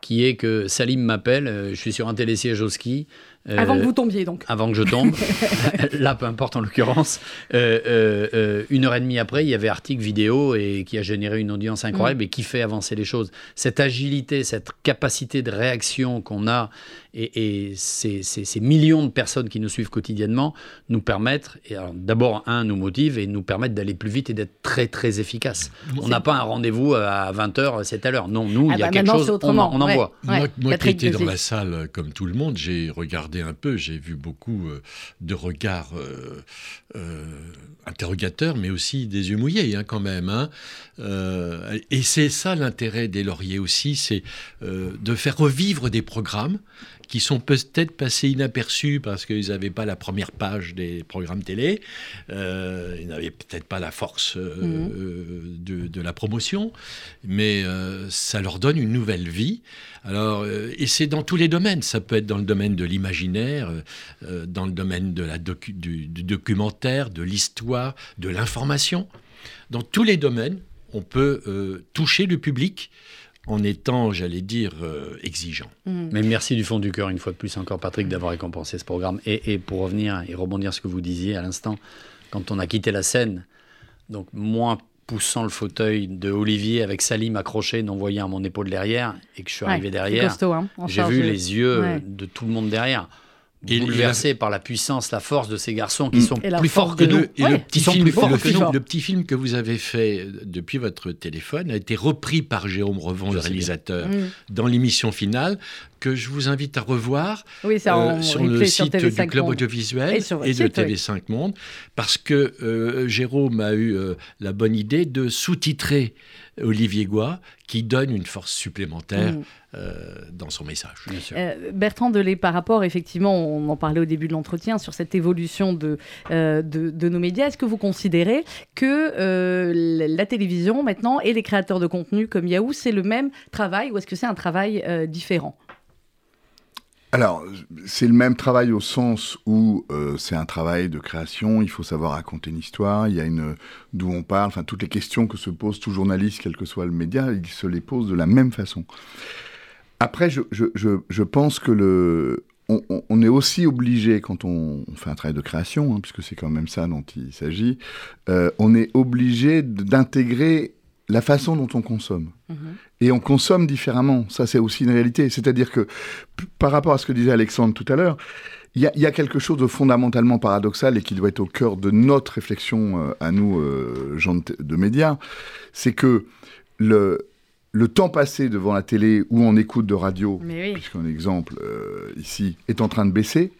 qui est que Salim m'appelle, euh, je suis sur un télésiège au ski. euh, Avant que vous tombiez, donc. avant que je tombe, là peu importe en l'occurrence, euh, une heure et demie après, il y avait article vidéo et qui a généré une audience incroyable et qui fait avancer les choses. Cette agilité, cette capacité de réaction qu'on a et, et ces, ces- ces millions de personnes qui nous suivent quotidiennement nous permettent, et d'abord un, nous motive et nous permettent d'aller plus vite et d'être très très efficace. On n'a pas un rendez-vous à 20h, c'est à l'heure. Non, nous, Ah il y a bah quelque chose, c'est on, autrement. on envoie. Ouais. moi, moi qui étais dans la salle euh, comme tout le monde, j'ai regardé un peu, j'ai vu beaucoup euh, de regards euh, euh, interrogateurs, mais aussi des yeux mouillés hein, quand même. hein. Euh, et c'est ça l'intérêt des lauriers aussi, c'est euh, de faire revivre des programmes qui sont peut-être passés inaperçus parce qu'ils n'avaient pas la première page des programmes télé, euh, ils n'avaient peut-être pas la force euh, Mhm. de, de la promotion, mais euh, ça leur donne une nouvelle vie. Alors, et c'est dans tous les domaines. Ça peut être dans le domaine de l'imaginaire, dans le domaine de la docu- du, du documentaire, de l'histoire, de l'information. Dans tous les domaines, on peut euh, toucher le public en étant, j'allais dire, euh, exigeant. Mm. Mais merci du fond du cœur, une fois de plus encore, Patrick, d'avoir récompensé ce programme. Et, et pour revenir et rebondir sur ce que vous disiez à l'instant, quand on a quitté la scène, donc moi poussant le fauteuil de Olivier avec Salim accroché, non voyant à mon épaule derrière, et que je suis Ouais, arrivé derrière, costaud, hein, j'ai vu les yeux Ouais. de tout le monde derrière. Et- et Bouleversé par la puissance, la force de ces garçons qui Mm. sont plus forts que nous. Le- et Ouais, le, petit film, que vous avez fait euh, depuis votre téléphone a été repris par Jérôme Revon, le réalisateur, Mm. dans l'émission finale, que je vous invite à revoir Oui, euh, sur le sur site TV5 du Club Monde. audiovisuel Et sur de site, oui. TV5 Monde, parce que euh, Jérôme a eu euh, la bonne idée de sous-titrer Olivier Goua, qui donne une force supplémentaire Mm. euh, dans son message. Bien sûr. Euh, Bertrand Delay, par rapport, effectivement, on en parlait au début de l'entretien, sur cette évolution de, euh, de, de nos médias, est-ce que vous considérez que euh, la, la télévision maintenant et les créateurs de contenu comme Yahoo, c'est le même travail ou est-ce que c'est un travail euh, différent? Alors, c'est le même travail au sens où euh, c'est un travail de création, il faut savoir raconter une histoire, il y a une d'où on parle, enfin toutes les questions que se pose tout journaliste, quel que soit le média, il se les pose de la même façon. Après, je, je, je, je pense que le, on, on- est aussi obligé, quand on, fait un travail de création, hein, puisque c'est quand même ça dont il s'agit, euh, on est obligé d'intégrer la façon dont on consomme. Et on consomme différemment. Ça, c'est aussi une réalité. C'est-à-dire que, par rapport à ce que disait Alexandre tout à l'heure, il y, a- il y a quelque chose de fondamentalement paradoxal et qui doit être au cœur de notre réflexion euh, à nous, euh, gens de, médias, c'est que le, le temps passé devant la télé ou en écoute de radio, oui. puisqu'un exemple euh, ici est en train de baisser,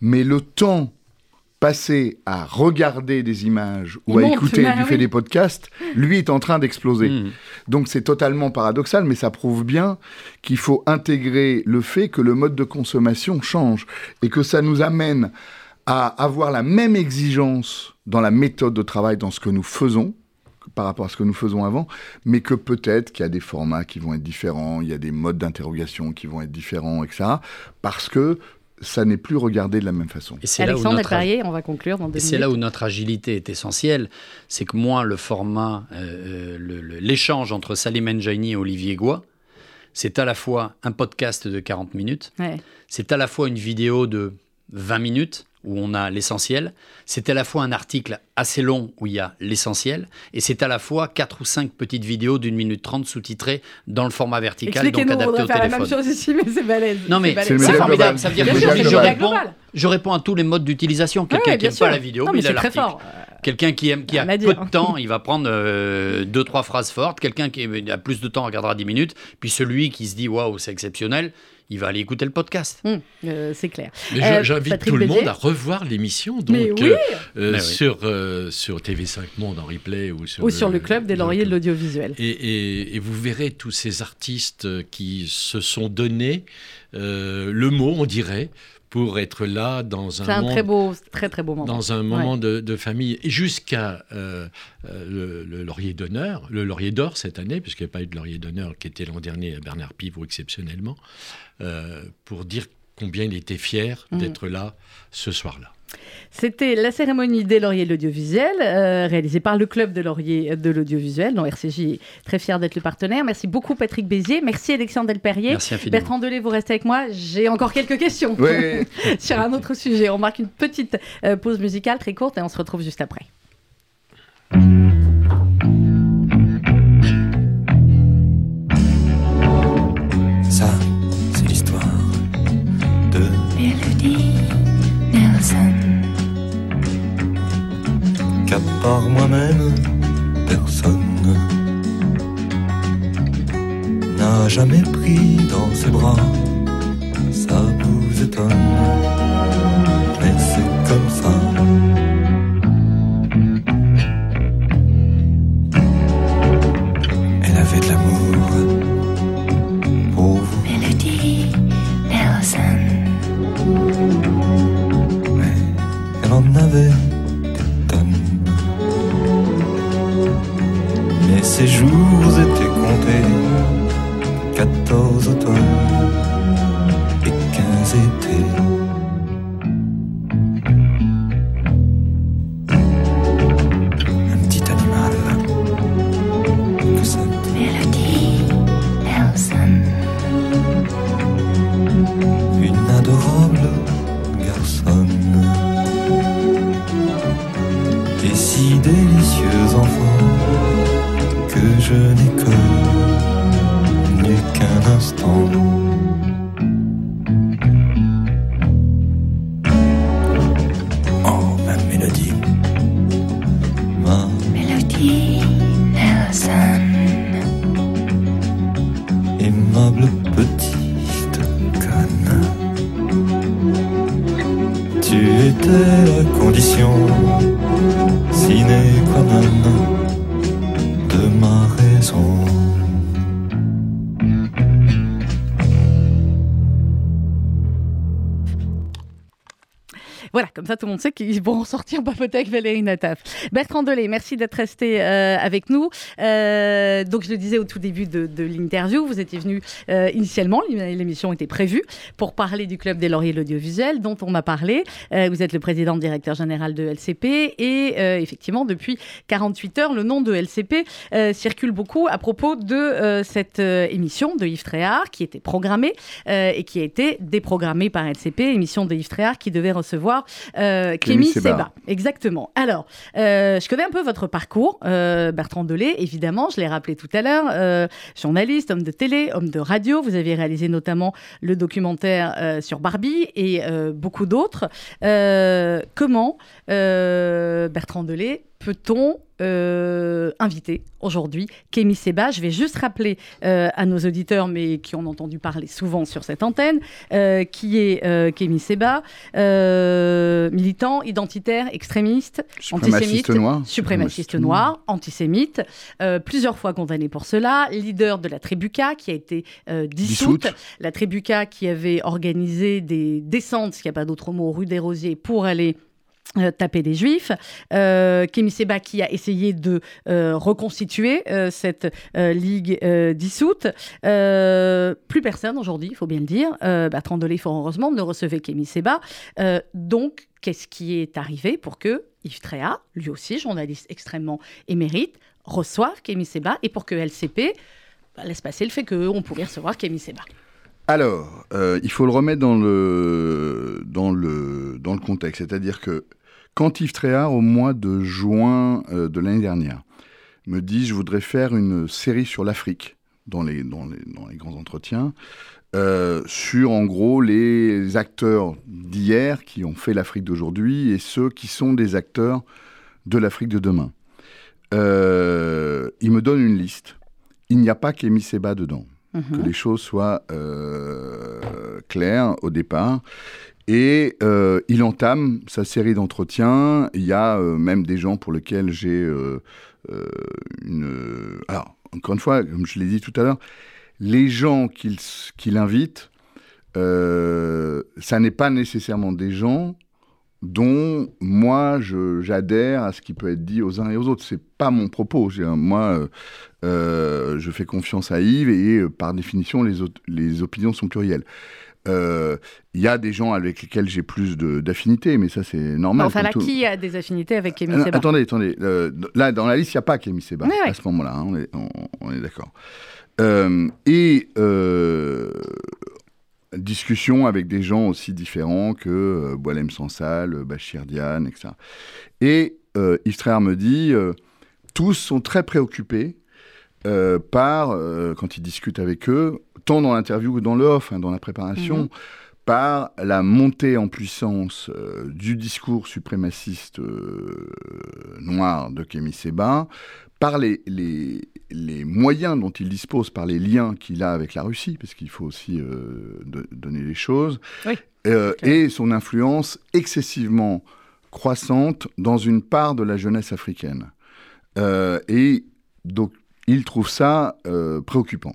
mais le temps passé à regarder des images ou Il à monte, écouter bah du fait oui. des podcasts, lui est en train d'exploser. Mmh. Donc c'est totalement paradoxal, mais ça prouve bien qu'il faut intégrer le fait que le mode de consommation change et que ça nous amène à avoir la même exigence dans la méthode de travail, dans ce que nous faisons par rapport à ce que nous faisons avant, mais que peut-être qu'il y a des formats qui vont être différents, il y a des modes d'interrogation qui vont être différents, etc. Parce que ça n'est plus regardé de la même façon. Et c'est là où Alexandre notre Delperrier, on va conclure dans deux Et c'est là où notre agilité est essentielle. C'est que moi, le format, euh, le- l'échange entre Salim Enjaini et Olivier Goua, c'est à la fois un podcast de 40 minutes, Ouais. c'est à la fois une vidéo de 20 minutes où on a l'essentiel, c'est à la fois un article assez long où il y a l'essentiel, et c'est à la fois quatre ou cinq petites vidéos d'une minute trente soutitrées dans le format vertical, donc adapté au faire la même téléphone. chose ici, mais c'est balèze. Non mais. C'est formidable, ça veut dire que je, réponds, global. je réponds à tous les modes d'utilisation. Quelqu'un Ouais, qui n'aime pas la vidéo, Non, mais il a l'article. Quelqu'un qui aime, qui a peu de temps, il va prendre euh, deux trois phrases fortes. Quelqu'un qui a plus de temps regardera 10 minutes. Puis celui qui se dit waouh c'est exceptionnel, il va aller écouter le podcast. Hum, euh, c'est clair. Mais Euh, j'invite tout le monde à revoir l'émission. Donc, Mais oui. euh, euh, Mais oui. sur, euh, sur TV5 Monde en replay ou sur, Ou sur le club des lauriers de l'audiovisuel. Et, et- et vous verrez tous ces artistes qui se sont donnés euh, le mot, on dirait, pour être là dans un un monde très beau, très très beau moment. dans un moment de, de famille, jusqu'à euh, euh, le, le laurier d'honneur, le laurier d'or cette année, puisqu'il n'y a pas eu de laurier d'honneur qui était l'an dernier à Bernard Pivot exceptionnellement, euh, pour dire combien il était fier Mhm. d'être là ce soir-là. C'était la cérémonie des lauriers de l'audiovisuel, euh, réalisée par le club de lauriers de l'audiovisuel, dont RCJ est très fier d'être le partenaire. Merci beaucoup Patrick Béziers, merci Alexandre Delperrier. Merci infiniment. Bertrand Delay, vous restez avec moi. J'ai encore quelques questions Oui. sur un autre sujet. On marque une petite euh, pause musicale très courte et on se retrouve juste après. Nelson. qu'à part moi-même, personne n'a jamais pris dans ses bras. Ça vous étonne, ses jours étaient comptés. 14 automnes et 15 étés. Tout le monde sait qu'ils vont sortir papoter avec Valérie Nataf. Bertrand Delay, merci d'être resté euh, avec nous. Euh, donc je le disais au tout début de, l'interview, vous étiez venu euh, initialement, l'émission était prévue pour parler du Club des Lauriers de l'audiovisuel dont on a parlé. Vous êtes le président directeur général de LCP et effectivement depuis 48 heures, le nom de LCP circule beaucoup à propos de cette émission de Yves Tréhard qui était programmée et qui a été déprogrammée par LCP, émission de Yves Tréhard qui devait recevoir euh, Kémy Kémy Seba. Exactement. Alors, euh, je connais un peu votre parcours, euh, Bertrand Delay, évidemment, je l'ai rappelé tout à l'heure, euh, journaliste, homme de télé, homme de radio. Vous avez réalisé notamment le documentaire euh, sur Barbie et euh, beaucoup d'autres. Euh, comment, euh, Bertrand Delay, peut-on euh, inviter aujourd'hui Kémy Seba Je vais juste rappeler euh, à nos auditeurs, mais qui ont entendu parler souvent sur cette antenne, euh, qui est Kémy Seba, militant, identitaire, extrémiste, Suprémaciste antisémite, noir. suprémaciste noir, antisémite, plusieurs fois condamné pour cela, leader de la Tribuca qui a été dissoute, Dissoute. la Tribuca qui avait organisé des descentes, s'il n'y a pas d'autre mot, rue des Rosiers pour aller euh, taper des juifs. Euh, Kémy Seba qui a essayé de euh, reconstituer euh, cette ligue dissoute. Plus personne aujourd'hui, il faut bien le dire. Bertrand Delay, fort heureusement, ne recevait Kémy Seba. Donc, qu'est-ce qui est arrivé pour que Yves Tréa, lui aussi journaliste extrêmement émérite, reçoive Kémy Seba et pour que LCP bah, laisse passer le fait qu'on pouvait recevoir Kémy Seba? Alors, il faut le remettre dans le, dans le, dans le contexte. C'est-à-dire que quand Yves Tréhard, au mois de juin euh, de l'année dernière, me dit je voudrais faire une série sur l'Afrique dans les, dans, les, dans les grands entretiens, euh, sur en gros les acteurs d'hier qui ont fait l'Afrique d'aujourd'hui et ceux qui sont des acteurs de l'Afrique de demain. Euh, il me donne une liste. Il n'y a pas qu'Émy Seba dedans que les choses soient euh, claires au départ. Et euh, il entame sa série d'entretiens. Il y a euh, même des gens pour lesquels j'ai euh, une... Alors, encore une fois, comme je l'ai dit tout à l'heure, les gens qu'il invite, ça n'est pas nécessairement des gens dont moi j'adhère à ce qui peut être dit aux uns et aux autres. C'est pas mon propos. Moi, je fais confiance à Yves et par définition les, les opinions sont plurielles. Euh, Il y a des gens avec lesquels j'ai plus de- d'affinité, mais ça c'est normal. Enfin, là, tout- qui a des affinités avec Kémy Ah, Seba Attendez, attendez. euh, là, dans la liste, il n'y a pas Kémy Seba Ouais, ouais. à ce moment-là. hein, on est, on- on est d'accord. Euh, et euh, discussion avec des gens aussi différents que euh, Boilem Sansal, euh, Bachir Diane, etc. Et euh, Yves Tréhard me dit euh, tous sont très préoccupés euh, par, euh, quand il discute avec eux, tant dans l'interview que dans le off, hein, dans la préparation, Mhm. par la montée en puissance euh, du discours suprémaciste noir de Kémy Seba, par les, les, les moyens dont il dispose, par les liens qu'il a avec la Russie, parce qu'il faut aussi de- donner les choses, Oui, et son influence excessivement croissante dans une part de la jeunesse africaine. Et donc, il trouve ça euh, préoccupant.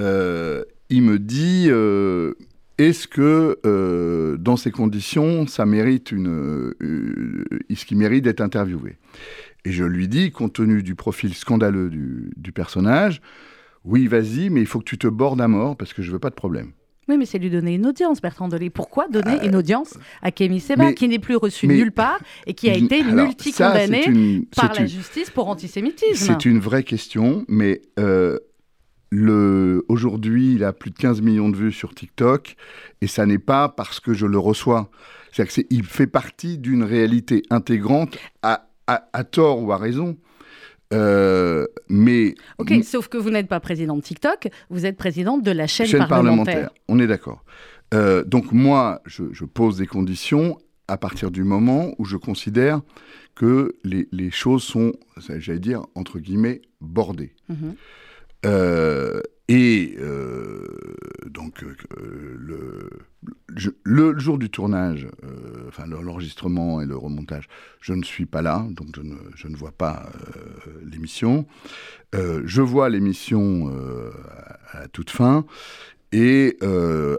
Euh, il me dit, euh, est-ce que dans ces conditions, ça mérite une, est-ce qu'il mérite d'être interviewé? Et je lui dis, compte tenu du profil scandaleux du, du personnage, oui, vas-y, mais il faut que tu te bordes à mort parce que je veux pas de problème. Oui, mais c'est lui donner une audience, Bertrand Delay. Pourquoi donner une audience à Kémy Seba, Euh, mais- qui n'est plus reçu nulle part et qui a été multi-condamné par la une- justice pour antisémitisme C'est une vraie question, mais euh, le... aujourd'hui, il a plus de 15 millions de vues sur TikTok, et ça n'est pas parce que je le reçois. C'est-à-dire qu'il fait partie d'une réalité intégrante, à, à- à tort ou à raison. Euh, mais Ok, sauf que vous n'êtes pas président de TikTok, vous êtes président de la chaîne, chaîne parlementaire. parlementaire, on est d'accord. Euh, donc moi, je, je pose des conditions à partir du moment où je considère que les, les choses sont, j'allais dire, entre guillemets, bordées. Mhm. Euh, et euh, donc, euh, le, le jour du tournage, euh, enfin le- l'enregistrement et le remontage, je ne suis pas là, donc je ne, je ne vois pas euh, l'émission. Euh, je vois l'émission à, toute fin. Et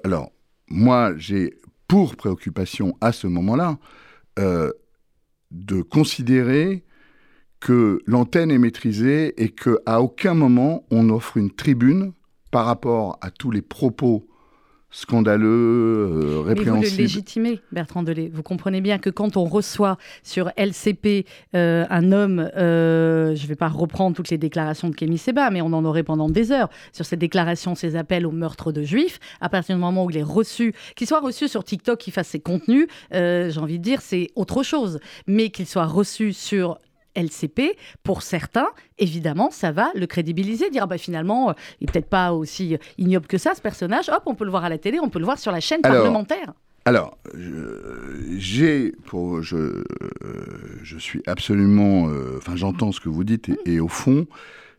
alors, moi, j'ai pour préoccupation à ce moment-là de considérer que l'antenne est maîtrisée et qu'à aucun moment on offre une tribune par rapport à tous les propos scandaleux, euh, Mais vous le répréhensibles. légitimez, Bertrand Delay. Vous comprenez bien que quand on reçoit sur LCP euh, un homme, euh, je ne vais pas reprendre toutes les déclarations de Kémy Seba, mais on en aurait pendant des heures sur ces déclarations, ces appels au meurtre de juifs, à partir du moment où il est reçu, qu'il soit reçu sur TikTok, qu'il fasse ses contenus, euh, j'ai envie de dire, c'est autre chose. Mais qu'il soit reçu sur LCP, pour certains, évidemment, ça va le crédibiliser, dire ah bah finalement, euh, il n'est peut-être pas aussi ignoble que ça, ce personnage. Hop, on peut le voir à la télé, on peut le voir sur la chaîne Alors, parlementaire. Alors, j'ai, pour, je, euh, je suis absolument, euh, enfin, j'entends ce que vous dites et, et au fond,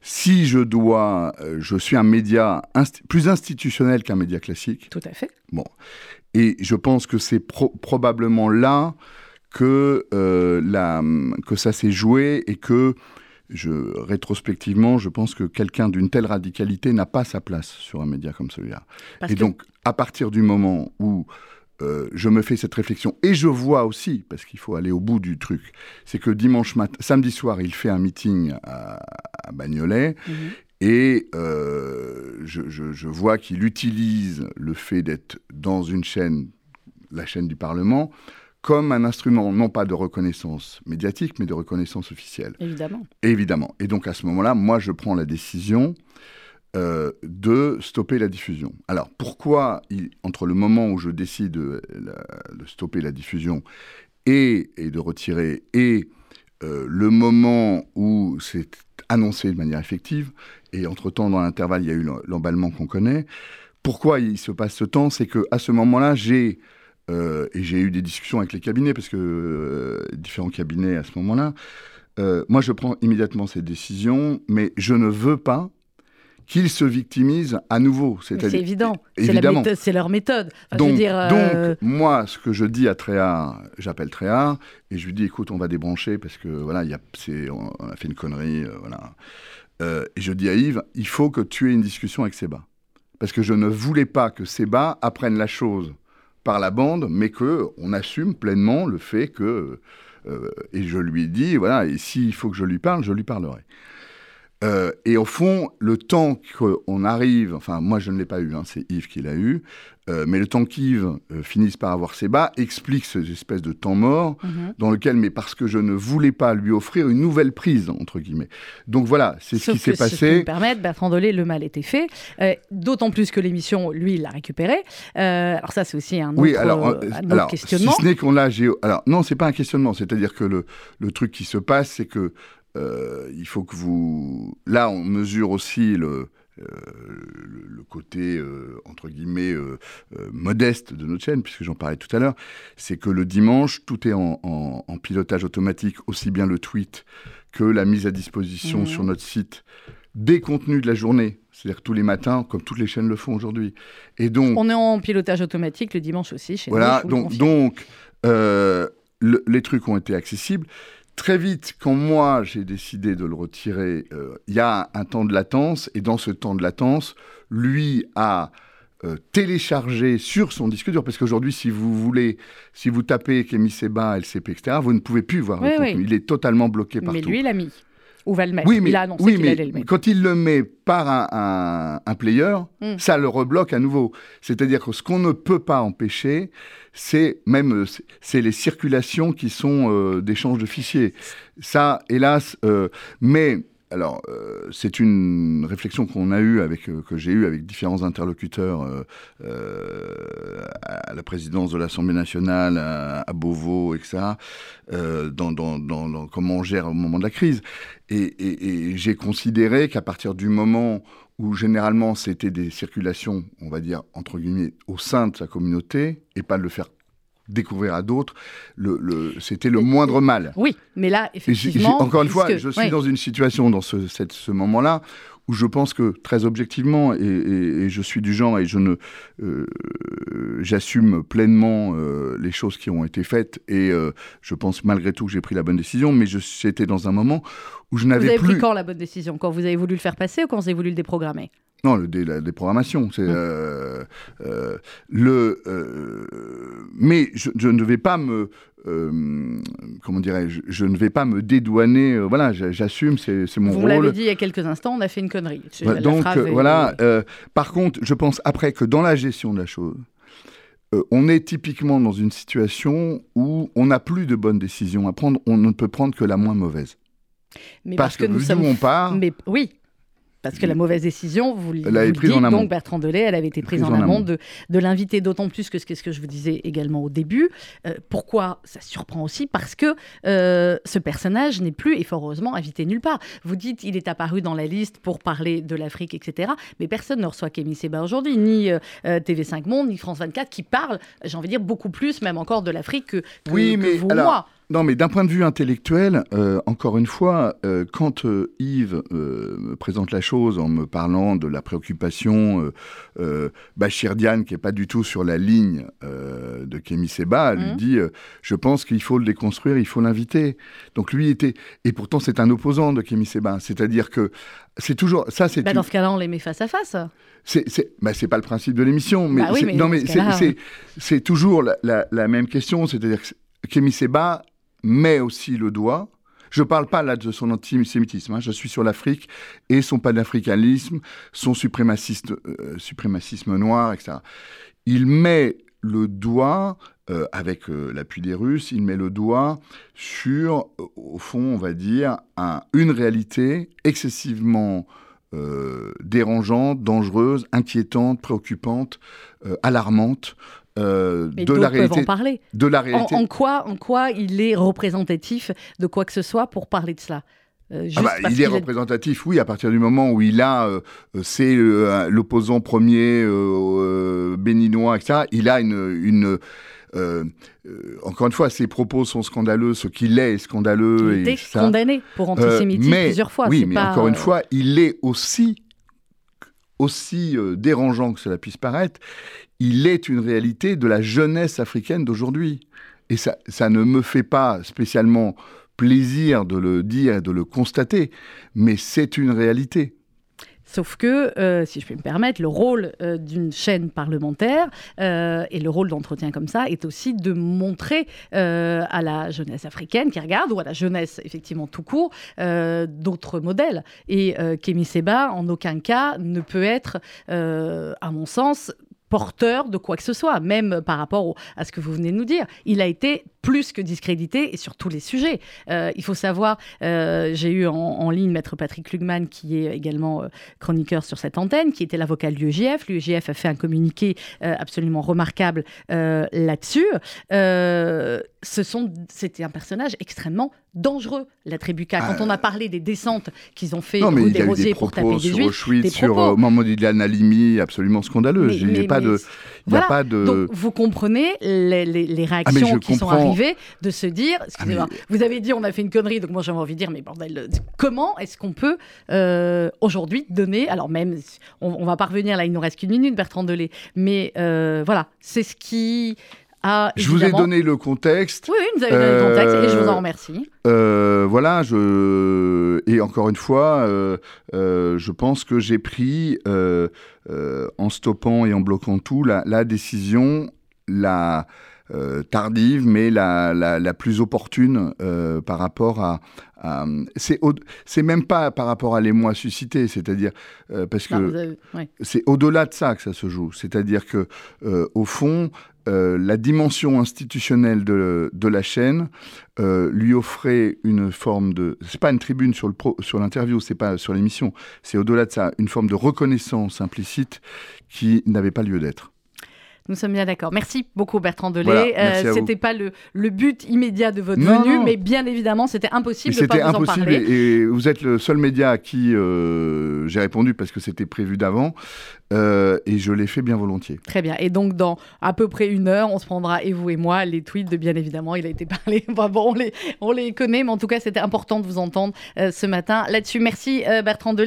si je dois, euh, je suis un média plus institutionnel qu'un média classique. Tout à fait. Bon, et je pense que c'est pro- probablement là que euh, la, que ça s'est joué et que je, rétrospectivement, je pense que quelqu'un d'une telle radicalité n'a pas sa place sur un média comme celui-là. Et que- donc, à partir du moment où euh, je me fais cette réflexion, et je vois aussi, parce qu'il faut aller au bout du truc, c'est que dimanche matin, samedi soir, il fait un meeting à, à Bagnolet, Mhm. et euh, je, je- je vois qu'il utilise le fait d'être dans une chaîne, la chaîne du Parlement, comme un instrument, non pas de reconnaissance médiatique, mais de reconnaissance officielle. Évidemment. Évidemment. Et donc à ce moment-là, moi, je prends la décision euh, de stopper la diffusion. Alors pourquoi, il- entre le moment où je décide de, la- de stopper la diffusion et, et de retirer, et euh, le moment où c'est annoncé de manière effective, et entre-temps, dans l'intervalle, il y a eu l'em- l'emballement qu'on connaît, pourquoi il se passe ce temps C'est que à ce moment-là, j'ai... euh, et j'ai eu des discussions avec les cabinets, parce que euh, différents cabinets à ce moment-là, euh, moi, je prends immédiatement cette décision, mais je ne veux pas qu'ils se victimisent à nouveau. C'est évident. C'est la Évidemment. méthode- C'est leur méthode. Enfin, donc, dire, donc, moi, ce que je dis à Tréhard, j'appelle Tréhard et je lui dis, écoute, on va débrancher parce que voilà, il y a, on, on a fait une connerie, voilà. Et je dis à Yves, il faut que tu aies une discussion avec Seba, parce que je ne voulais pas que Seba apprenne la chose par la bande, mais que on assume pleinement le fait que, euh, et je lui ai dit, voilà, et s'il faut que je lui parle, je lui parlerai. Euh, et au fond, le temps qu'on arrive, enfin moi je ne l'ai pas eu, hein, c'est Yves qui l'a eu, euh, mais le temps qu'Yves euh, finisse par avoir ses bas explique ces espèces de temps mort mhm. dans lequel, mais parce que je ne voulais pas lui offrir une nouvelle prise, entre guillemets. Donc voilà, c'est ce qui s'est si je passé. me permettre, Bertrand Delay, le mal était fait. D'autant plus que l'émission, lui, l'a récupéré. Alors ça, c'est aussi un autre, Oui, alors, un autre alors questionnement. si ce n'est qu'on l'a géo... Alors non, c'est pas un questionnement, c'est-à-dire que le, le truc qui se passe, c'est que euh, il faut que vous... Là, on mesure aussi le, euh, le, le côté, euh, entre guillemets, euh, modeste de notre chaîne, puisque j'en parlais tout à l'heure, c'est que le dimanche, tout est en, en- en pilotage automatique, aussi bien le tweet que la mise à disposition Mhm. sur notre site des contenus de la journée, c'est-à-dire tous les matins, comme toutes les chaînes le font aujourd'hui. Et donc, On est en pilotage automatique le dimanche aussi chez voilà, nous. le donc, confirme. donc le- les trucs ont été accessibles. Très vite, quand moi j'ai décidé de le retirer, euh, il y a un temps de latence, et dans ce temps de latence, lui a euh, téléchargé sur son disque dur, parce qu'aujourd'hui, si vous voulez, si vous tapez Kémy Seba, LCP, etc., vous ne pouvez plus voir Oui, le oui. contenu. Il est totalement bloqué partout. Mais lui, il a mis. Ou va le mettre. Oui, mais, il a annoncé oui, qu'il mais allait le mettre. quand il le met par un, un- un player, Mm. ça le rebloque à nouveau. C'est-à-dire que ce qu'on ne peut pas empêcher, c'est même c'est- les circulations qui sont euh, d'échange de fichiers. Ça, hélas, euh, mais alors euh, c'est une réflexion qu'on a eue avec euh, que j'ai eue avec différents interlocuteurs euh, à la présidence de l'Assemblée nationale, à, Beauvau, etc. dans, comment on gère au moment de la crise. Et j'ai considéré qu'à partir du moment où généralement c'était des circulations, on va dire, entre guillemets, au sein de sa communauté, et pas de le faire découvrir à d'autres, le, le- c'était le moindre mal. Oui, mais là, effectivement. encore une fois, je suis ouais. dans une situation, dans ce, cette- ce moment-là, où je pense que très objectivement, et, et- et je suis du genre, et je ne, euh, j'assume pleinement euh, les choses qui ont été faites, et euh, je pense malgré tout que j'ai pris la bonne décision, mais j'étais dans un moment où je Vous n'avais avez plus. pris quand la bonne décision? Quand vous avez voulu le faire passer ou quand vous avez voulu le déprogrammer? Non, le la déprogrammation, c'est Hum. euh, euh, le. euh, mais je, je ne vais pas me. comment dirais-je Je ne vais pas me dédouaner. voilà, j'a- j'assume, c'est c'est mon Vous rôle. l'avez dit il y a quelques instants, on a fait une connerie. La donc est- voilà. par contre, je pense après que dans la gestion de la chose, euh, on est typiquement dans une situation où on n'a plus de bonnes décisions à prendre. On ne peut prendre que la moins mauvaise. Mais parce que nous sommes. on part, Mais oui. Parce que la mauvaise décision, vous, vous le dites, amont. donc Bertrand Delay, elle avait été prise, Prise en, en amont amont. de, de l'inviter, d'autant plus que ce que, ce que je vous disais également au début. Euh, pourquoi ça surprend aussi? Parce que euh, ce personnage n'est plus, et fort heureusement, invité nulle part. Vous dites il est apparu dans la liste pour parler de l'Afrique, etc. Mais personne ne reçoit Kémy Seba aujourd'hui, ni euh, euh, TV5 Monde, ni France 24, qui parlent, j'ai envie de dire, beaucoup plus, même encore, de l'Afrique que, que, Oui, que mais vous alors, moi. Non, mais d'un point de vue intellectuel, euh, encore une fois, euh, quand euh, Yves me présente la chose en me parlant de la préoccupation euh, euh, Bachir Diane, qui est pas du tout sur la ligne de Kémy Seba, lui Mhm. dit Je pense qu'il faut le déconstruire, il faut l'inviter. Donc lui était. Et pourtant, c'est un opposant de Kémy Seba. C'est-à-dire que c'est toujours. Ça, c'est Bah, une- dans ce cas-là, on les met face à face. c'est, c'est, bah, c'est pas le principe de l'émission, mais, Bah oui, mais non, mais ce c'est, cas-là, c'est, c'est toujours la, la- la même question, c'est-à-dire que Kémy Seba met aussi le doigt. Je parle pas là de son antisémitisme, hein, je suis sur l'Afrique et son panafricanisme, son euh, suprémacisme noir, etc. Il met le doigt, euh, avec euh, l'appui des Russes, il met le doigt sur, au fond, on va dire, un- une réalité excessivement dérangeante, dangereuse, inquiétante, préoccupante, alarmante euh, de la réalité. en parler. De la réalité. en quoi, en quoi il est représentatif de quoi que ce soit pour parler de cela? Euh, Ah bah, il est représentatif, oui, à partir du moment où il a, euh, c'est euh, l'opposant premier béninois, etc. Il a une, une encore une fois, ses propos sont scandaleux, ce qu'il est est scandaleux. il et ça. condamné pour antisémitisme mais- plusieurs fois. Oui, mais pas, encore une fois, il est aussi, aussi euh, dérangeant que cela puisse paraître, il est une réalité de la jeunesse africaine d'aujourd'hui. Et ça, ça ne me fait pas spécialement plaisir de le dire et de le constater, mais c'est une réalité. Sauf que, euh, si je peux me permettre, le rôle euh, d'une chaîne parlementaire euh, et le rôle d'entretien comme ça est aussi de montrer à la jeunesse africaine qui regarde, ou à la jeunesse effectivement tout court, d'autres modèles. Et Kémy Seba, en aucun cas, ne peut être, à mon sens, porteur de quoi que ce soit, même par rapport à ce que vous venez de nous dire. Il a été plus que discrédité et sur tous les sujets. Euh, il faut savoir, euh, j'ai eu en, en ligne Maître Patrick Lugman, qui est également euh, chroniqueur sur cette antenne, qui était l'avocat de l'UEJF. L'UEJF a fait un communiqué absolument remarquable là-dessus. Ce sont, c'était un personnage extrêmement dangereux, la Tribuca. Quand Ah. on a parlé des descentes qu'ils ont fait Non, mais il y a eu des pour taper propos des sur Auschwitz, des sur propos. Mamadou Ilan Halimi, absolument scandaleux. Il n'y a pas mais de... c'est- Il y a Voilà. pas de... Donc, vous comprenez les, les- les Ah, réactions je qui sont comprends. De se dire, excusez-moi, mais- vous avez dit on a fait une connerie, donc moi j'avais envie de dire, mais bordel, euh, comment est-ce qu'on peut euh, aujourd'hui donner, alors même, on, on va pas revenir là, il nous reste qu'une minute, Bertrand Delay, mais euh, voilà, c'est ce qui a. Je vous ai donné le contexte. Oui, oui, vous avez donné le contexte et je vous en remercie. Euh, voilà, je et encore une fois, euh, je pense que j'ai pris en stoppant et en bloquant tout la, la décision la euh, tardive, mais la, la, la plus opportune euh, par rapport à. à- c'est même pas par rapport à l'émoi suscité, c'est-à-dire euh, parce que Non, vous avez- ouais. c'est au-delà de ça que ça se joue. C'est-à-dire que, euh, au fond, euh, la dimension institutionnelle de, de la chaîne euh, lui offrait une forme de. C'est pas une tribune sur le pro- sur l'interview, c'est pas sur l'émission. C'est au-delà de ça une forme de reconnaissance implicite qui n'avait pas lieu d'être. Nous sommes bien d'accord. Merci beaucoup Bertrand Delay. Voilà, vous. c'était pas le, le but immédiat de votre Non, venue, non. mais bien évidemment, c'était impossible Mais de pas vous en impossible parler. et, et vous êtes le seul média à qui euh, j'ai répondu parce que c'était prévu d'avant euh, et je l'ai fait bien volontiers. Très bien. Et donc, dans à peu près une heure, on se prendra, et vous et moi, les tweets de bien évidemment, il a été parlé. Enfin, bon, on les, on les connaît, mais en tout cas, c'était important de vous entendre euh, ce matin là-dessus. Merci, euh, Bertrand Delay.